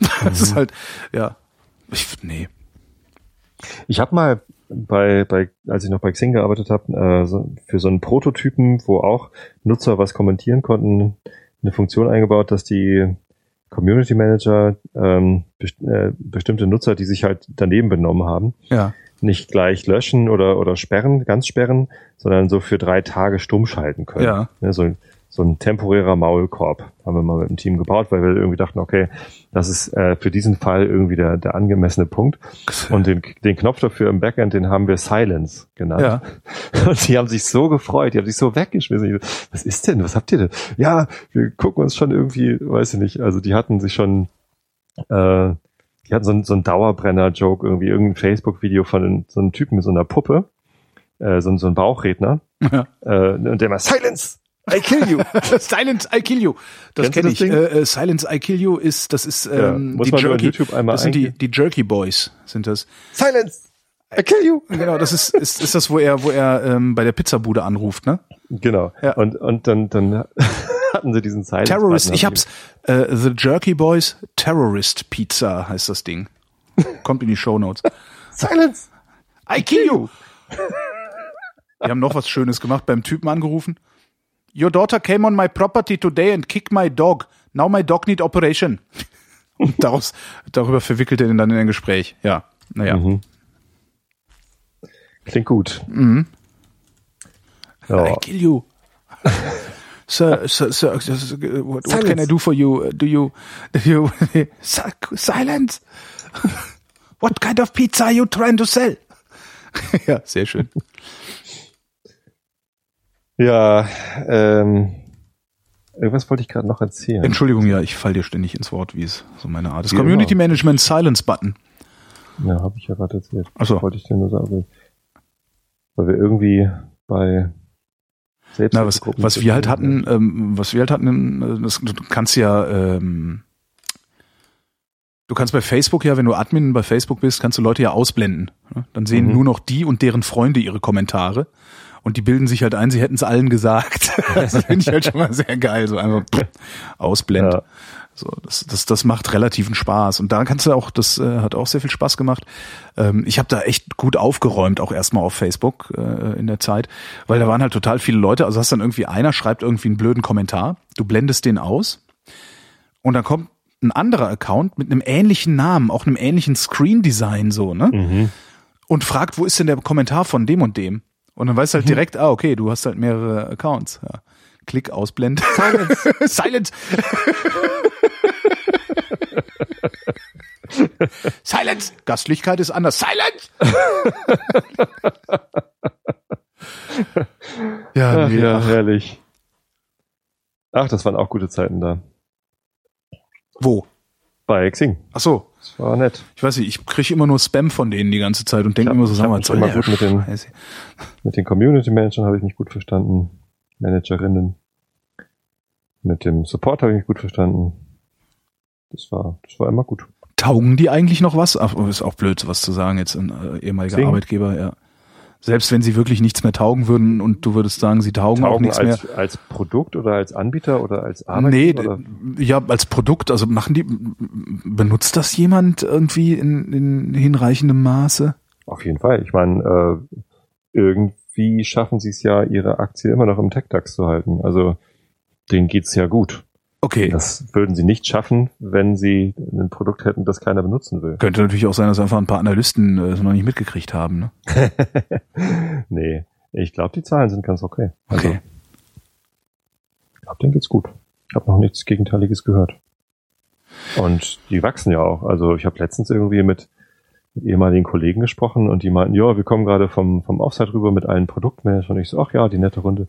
Das mhm. ist halt, ja, ich, nee. Ich habe mal bei, bei, als ich noch bei Xing gearbeitet habe, äh, so, für so einen Prototypen, wo auch Nutzer was kommentieren konnten, eine Funktion eingebaut, dass die Community Manager ähm, best äh, bestimmte Nutzer, die sich halt daneben benommen haben, ja nicht gleich löschen oder, oder sperren, ganz sperren, sondern so für drei Tage stumm schalten können. Ja. ja so, so ein temporärer Maulkorb haben wir mal mit dem Team gebaut, weil wir irgendwie dachten, okay, das ist äh, für diesen Fall irgendwie der, der angemessene Punkt. Und den, den Knopf dafür im Backend, den haben wir Silence genannt. Ja. Und die haben sich so gefreut, die haben sich so weggeschmissen. Was ist denn? Was habt ihr denn? Ja, wir gucken uns schon irgendwie, weiß ich nicht, also die hatten sich schon äh, die hatten so, ein, so einen Dauerbrenner-Joke, irgendwie irgendein Facebook-Video von so einem Typen mit so einer Puppe, äh, so, so ein Bauchredner. Ja. Äh, und der immer, Silence! I kill you. Silence, I kill you. Das kenne ich. Äh, äh, Silence, I kill you ist, das ist ähm, ja, die Jerky. das sind die, die Jerky Boys, sind das. Silence, I kill you. Genau, das ist, ist, ist das, wo er, wo er ähm, bei der Pizzabude anruft, ne? Genau. Ja. Und, und dann, dann hatten sie diesen Silence. Terrorist, ich hab's. Äh, The Jerky Boys Terrorist Pizza heißt das Ding. Kommt in die Show Notes. Silence! I kill you! Die haben noch was Schönes gemacht, beim Typen angerufen. Your daughter came on my property today and kicked my dog. Now my dog need operation. Und daraus, darüber verwickelt er ihn dann in ein Gespräch. Ja, naja. Mhm. Klingt gut. I Ja. kill you. Sir, sir, sir, sir, what, what can I do for you? Do you, do you, Si- silence? What kind of pizza are you trying to sell? ja, sehr schön. Ja, ähm, irgendwas wollte ich gerade noch erzählen. Entschuldigung, ja, ich fall dir ständig ins Wort, wie es so meine Art ist. Wie Community immer. Management Silence Button. Ja, habe ich ja gerade erzählt. Ach so. Wollte ich dir nur sagen. Weil wir irgendwie bei selbst Na, was, was wir halt hatten, ähm, was wir halt hatten, äh, das, du kannst ja, ähm, du kannst bei Facebook ja, wenn du Admin bei Facebook bist, kannst du Leute ja ausblenden. ne? Dann sehen Mhm. nur noch die und deren Freunde ihre Kommentare. Und die bilden sich halt ein, sie hätten es allen gesagt. das finde ich halt schon mal sehr geil. So einfach pff, ausblenden. Ja. So, das, das, das macht relativen Spaß. Und da kannst du auch, das äh, hat auch sehr viel Spaß gemacht. Ähm, ich habe da echt gut aufgeräumt, auch erstmal auf Facebook äh, in der Zeit, weil da waren halt total viele Leute. Also hast dann irgendwie einer schreibt irgendwie einen blöden Kommentar, du blendest den aus und dann kommt ein anderer Account mit einem ähnlichen Namen, auch einem ähnlichen Screen-Design so, ne? Mhm. Und fragt, wo ist denn der Kommentar von dem und dem? Und dann weißt du halt direkt, ah, okay, du hast halt mehrere Accounts. Ja. Klick, ausblend. Silence. Silence. Silence. Gastlichkeit ist anders. Silence. ja, Ach, nee, ja, ach, herrlich. Ach, das waren auch gute Zeiten da. wo? Bei Xing. Ach so. Das war nett. Ich weiß nicht, ich kriege immer nur Spam von denen die ganze Zeit und denke immer so, sag mal, soll gut mit den-. Mit den Community Managern habe ich mich gut verstanden. Managerinnen. Mit dem Support habe ich mich gut verstanden. Das war, das war immer gut. Taugen die eigentlich noch was? Ach, ist auch blöd, was zu sagen jetzt ein äh, ehemaliger Xing? Arbeitgeber, ja. Selbst wenn sie wirklich nichts mehr taugen würden und du würdest sagen, sie taugen, auch Taugen nichts mehr. als, als Produkt oder als Anbieter oder als Nee, Arbeitgeber? d- ja, als Produkt, also machen die, benutzt das jemand irgendwie in, in hinreichendem Maße? Auf jeden Fall. Ich meine, äh, irgendwie schaffen sie es ja, ihre Aktie immer noch im Tech-DAX zu halten. Also denen geht's ja gut. Okay. Das würden sie nicht schaffen, wenn sie ein Produkt hätten, das keiner benutzen will. Könnte natürlich auch sein, dass einfach ein paar Analysten äh, es noch nicht mitgekriegt haben. Ne? nee, ich glaube, die Zahlen sind ganz okay. Also, Okay. ich glaube, denen geht's gut. Ich habe noch nichts Gegenteiliges gehört. Und die wachsen ja auch. Also ich habe letztens irgendwie mit, mit ehemaligen Kollegen gesprochen und die meinten, ja, wir kommen gerade vom, vom Offside rüber mit allen Produktmanagern. Und ich so, ach ja, die nette Runde.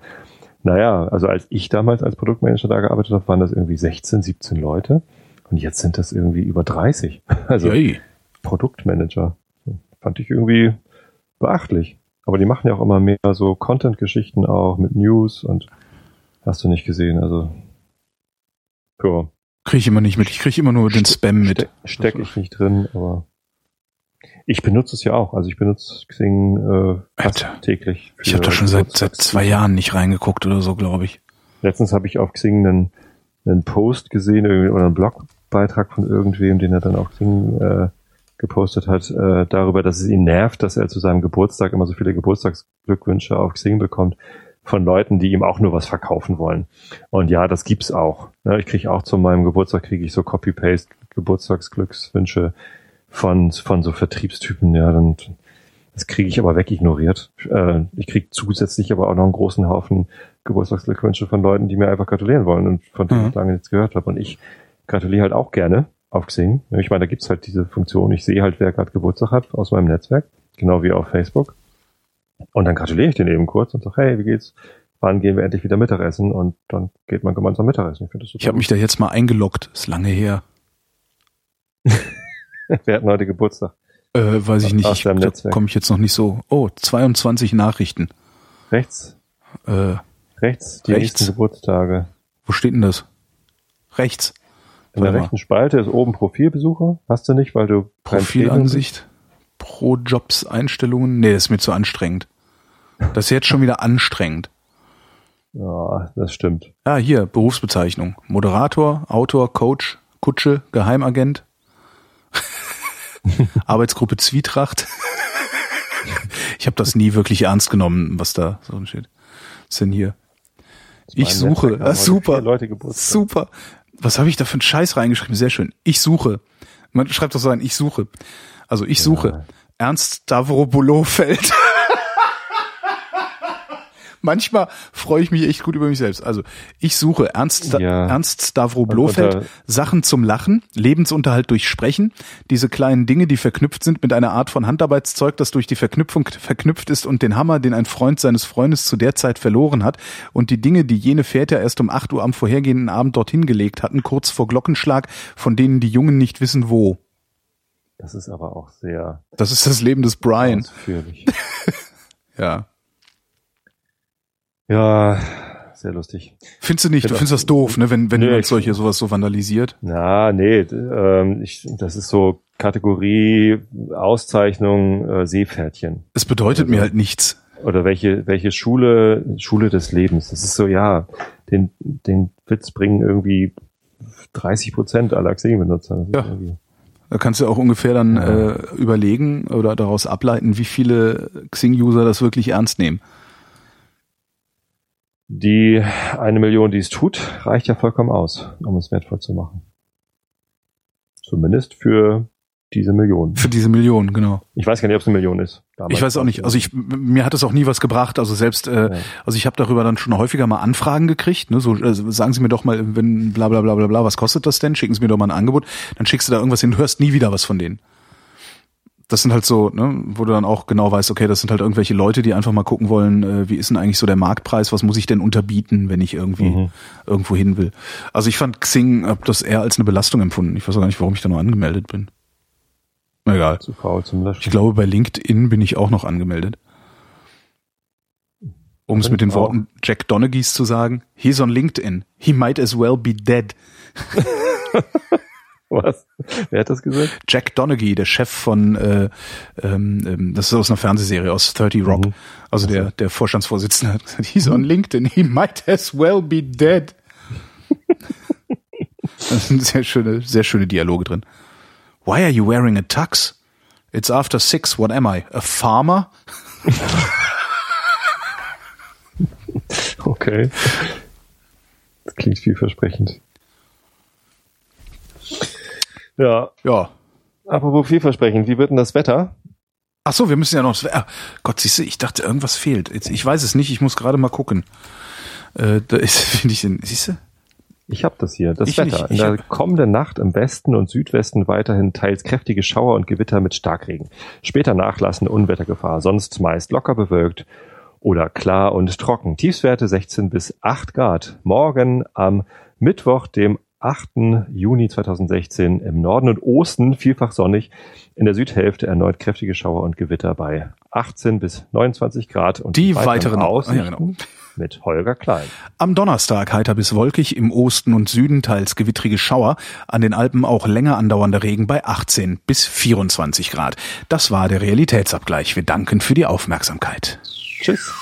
Naja, also als ich damals als Produktmanager da gearbeitet habe, waren das irgendwie 16, 17 Leute. Und jetzt sind das irgendwie über 30. Also Yay. Produktmanager. Fand ich irgendwie beachtlich. Aber die machen ja auch immer mehr so Content-Geschichten auch mit News und hast du nicht gesehen. Also, ja, Kriege ich immer nicht mit. Ich kriege immer nur den Spam mit. Ste steck ich nicht drin, aber ich benutze es ja auch. Also ich benutze Xing äh, fast Alter. täglich. Ich habe da schon seit, seit zwei Jahren nicht reingeguckt oder so, glaube ich. Letztens habe ich auf Xing einen, einen Post gesehen irgendwie, oder einen Blogbeitrag von irgendwem, den er dann auf Xing äh, gepostet hat, äh, darüber, dass es ihn nervt, dass er zu seinem Geburtstag immer so viele Geburtstagsglückwünsche auf Xing bekommt von Leuten, die ihm auch nur was verkaufen wollen. Und ja, das gibt's auch. Ne, ich kriege auch zu meinem Geburtstag kriege ich so Copy-Paste Geburtstagsglückswünsche von von so Vertriebstypen. Ja, dann das kriege ich aber wegignoriert. Äh, ich kriege zusätzlich aber auch noch einen großen Haufen Geburtstagsglückwünsche von Leuten, die mir einfach gratulieren wollen und von denen Mhm. ich lange nichts gehört habe. Und ich gratuliere halt auch gerne auf Xing. Ich meine, da gibt's halt diese Funktion. Ich sehe halt, wer gerade Geburtstag hat aus meinem Netzwerk, genau wie auf Facebook. Und dann gratuliere ich den eben kurz und sage, hey, wie geht's? Wann gehen wir endlich wieder Mittagessen? Und dann geht man gemeinsam Mittagessen. Ich. Ich habe mich da jetzt mal eingeloggt. Ist lange her. Wer hat denn heute Geburtstag? Äh, weiß ich nicht. Ich, komme ich jetzt noch nicht so. Oh, 22 Nachrichten. Rechts, Äh, rechts, die Rechts. Geburtstage. wo steht denn das? Rechts. In der Warte mal. rechten Spalte ist oben Profilbesucher. Hast du nicht, weil du Profilansicht. Pro Jobs Einstellungen. Nee, das ist mir zu anstrengend. Das ist jetzt schon wieder anstrengend. Ja, das stimmt. Ah, hier, Berufsbezeichnung. Moderator, Autor, Coach, Kutsche, Geheimagent. Arbeitsgruppe Zwietracht. ich habe das nie wirklich ernst genommen, was da so steht. Was denn hier? Ich suche. Ah, super. Super. Was habe ich da für einen Scheiß reingeschrieben? Sehr schön. Ich suche. Man schreibt doch so ein, ich suche. Also ich suche. Ernst Stavrobolofeld. Manchmal freue ich mich echt gut über mich selbst. Also ich suche Ernst, Ja. Ernst Stavro Blofeld, Sachen zum Lachen, Lebensunterhalt durch Sprechen, diese kleinen Dinge, die verknüpft sind mit einer Art von Handarbeitszeug, das durch die Verknüpfung verknüpft ist und den Hammer, den ein Freund seines Freundes zu der Zeit verloren hat und die Dinge, die jene Väter erst um 8 Uhr am vorhergehenden Abend dorthin gelegt hatten, kurz vor Glockenschlag, von denen die Jungen nicht wissen wo. Das ist aber auch sehr Das ist das Leben des Brian. ausführlich. Ja. Ja, sehr lustig. Findest du nicht? Du Genau. findest das doof, ne, wenn, wenn Nee, jemand solche sowas so vandalisiert? Na, nee, ähm, ich, das ist so Kategorie Auszeichnung äh, Seepferdchen. Es bedeutet mir halt nichts. Oder welche, welche Schule, Schule des Lebens. Das ist so, ja, den, den Witz bringen irgendwie 30 Prozent aller Xing-Benutzer. Ja. Da kannst du auch ungefähr dann Ja. äh, überlegen oder daraus ableiten, wie viele Xing-User das wirklich ernst nehmen. Die eine Million, die es tut, reicht ja vollkommen aus, um es wertvoll zu machen. Zumindest für diese Million. Für diese Millionen, genau. Ich weiß gar nicht, ob es eine Million ist. Damals Ich weiß auch nicht. Also ich mir hat es auch nie was gebracht. Also selbst, äh, Ja. also ich habe darüber dann schon häufiger mal Anfragen gekriegt. Ne? So äh, sagen Sie mir doch mal, wenn bla bla bla bla bla, was kostet das denn? Schicken Sie mir doch mal ein Angebot. Dann schickst du da irgendwas hin, du hörst nie wieder was von denen. Das sind halt so, ne, wo du dann auch genau weißt, okay, das sind halt irgendwelche Leute, die einfach mal gucken wollen, äh, wie ist denn eigentlich so der Marktpreis, was muss ich denn unterbieten, wenn ich irgendwie Mhm. irgendwo hin will. Also ich fand Xing, hab das eher als eine Belastung empfunden. Ich weiß auch gar nicht, warum ich da noch angemeldet bin. Egal. zu faul zum Löschen. Ich glaube, bei LinkedIn bin ich auch noch angemeldet. Um es mit den auch. Worten Jack Donaghy's zu sagen, he's on LinkedIn. He might as well be dead. Was? Wer hat das gesagt? Jack Donaghy, der Chef von, äh, ähm, ähm, das ist aus einer Fernsehserie, aus 30 Rock. Mhm. Also der, der Vorstandsvorsitzende hat gesagt, he's on LinkedIn. He might as well be dead. das sind sehr schöne, sehr schöne Dialoge drin. Why are you wearing a tux? It's after six. What am I? A farmer? Okay. Das klingt vielversprechend. Ja, Ja. apropos vielversprechend, wie wird denn das Wetter? Ach so, wir müssen ja noch. Ah, Gott, siehst du, ich dachte, irgendwas fehlt. Jetzt, ich weiß es nicht, ich muss gerade mal gucken. Äh, da ist, finde ich, siehst du? Ich habe das hier. Das Ich Wetter. nicht. In der hab- kommenden Nacht im Westen und Südwesten weiterhin teils kräftige Schauer und Gewitter mit Starkregen. Später nachlassende Unwettergefahr, sonst meist locker bewölkt oder klar und trocken. Tiefswerte 16 bis 8 Grad. Morgen am Mittwoch, dem 8. Juni 2016 im Norden und Osten vielfach sonnig. In der Südhälfte erneut kräftige Schauer und Gewitter bei 18 bis 29 Grad. Und Die weiteren- Aussichten Ah, ja, genau. mit Holger Klein. Am Donnerstag heiter bis wolkig, im Osten und Süden teils gewittrige Schauer, an den Alpen auch länger andauernder Regen bei 18 bis 24 Grad. Das war der Realitätsabgleich. Wir danken für die Aufmerksamkeit. Tschüss.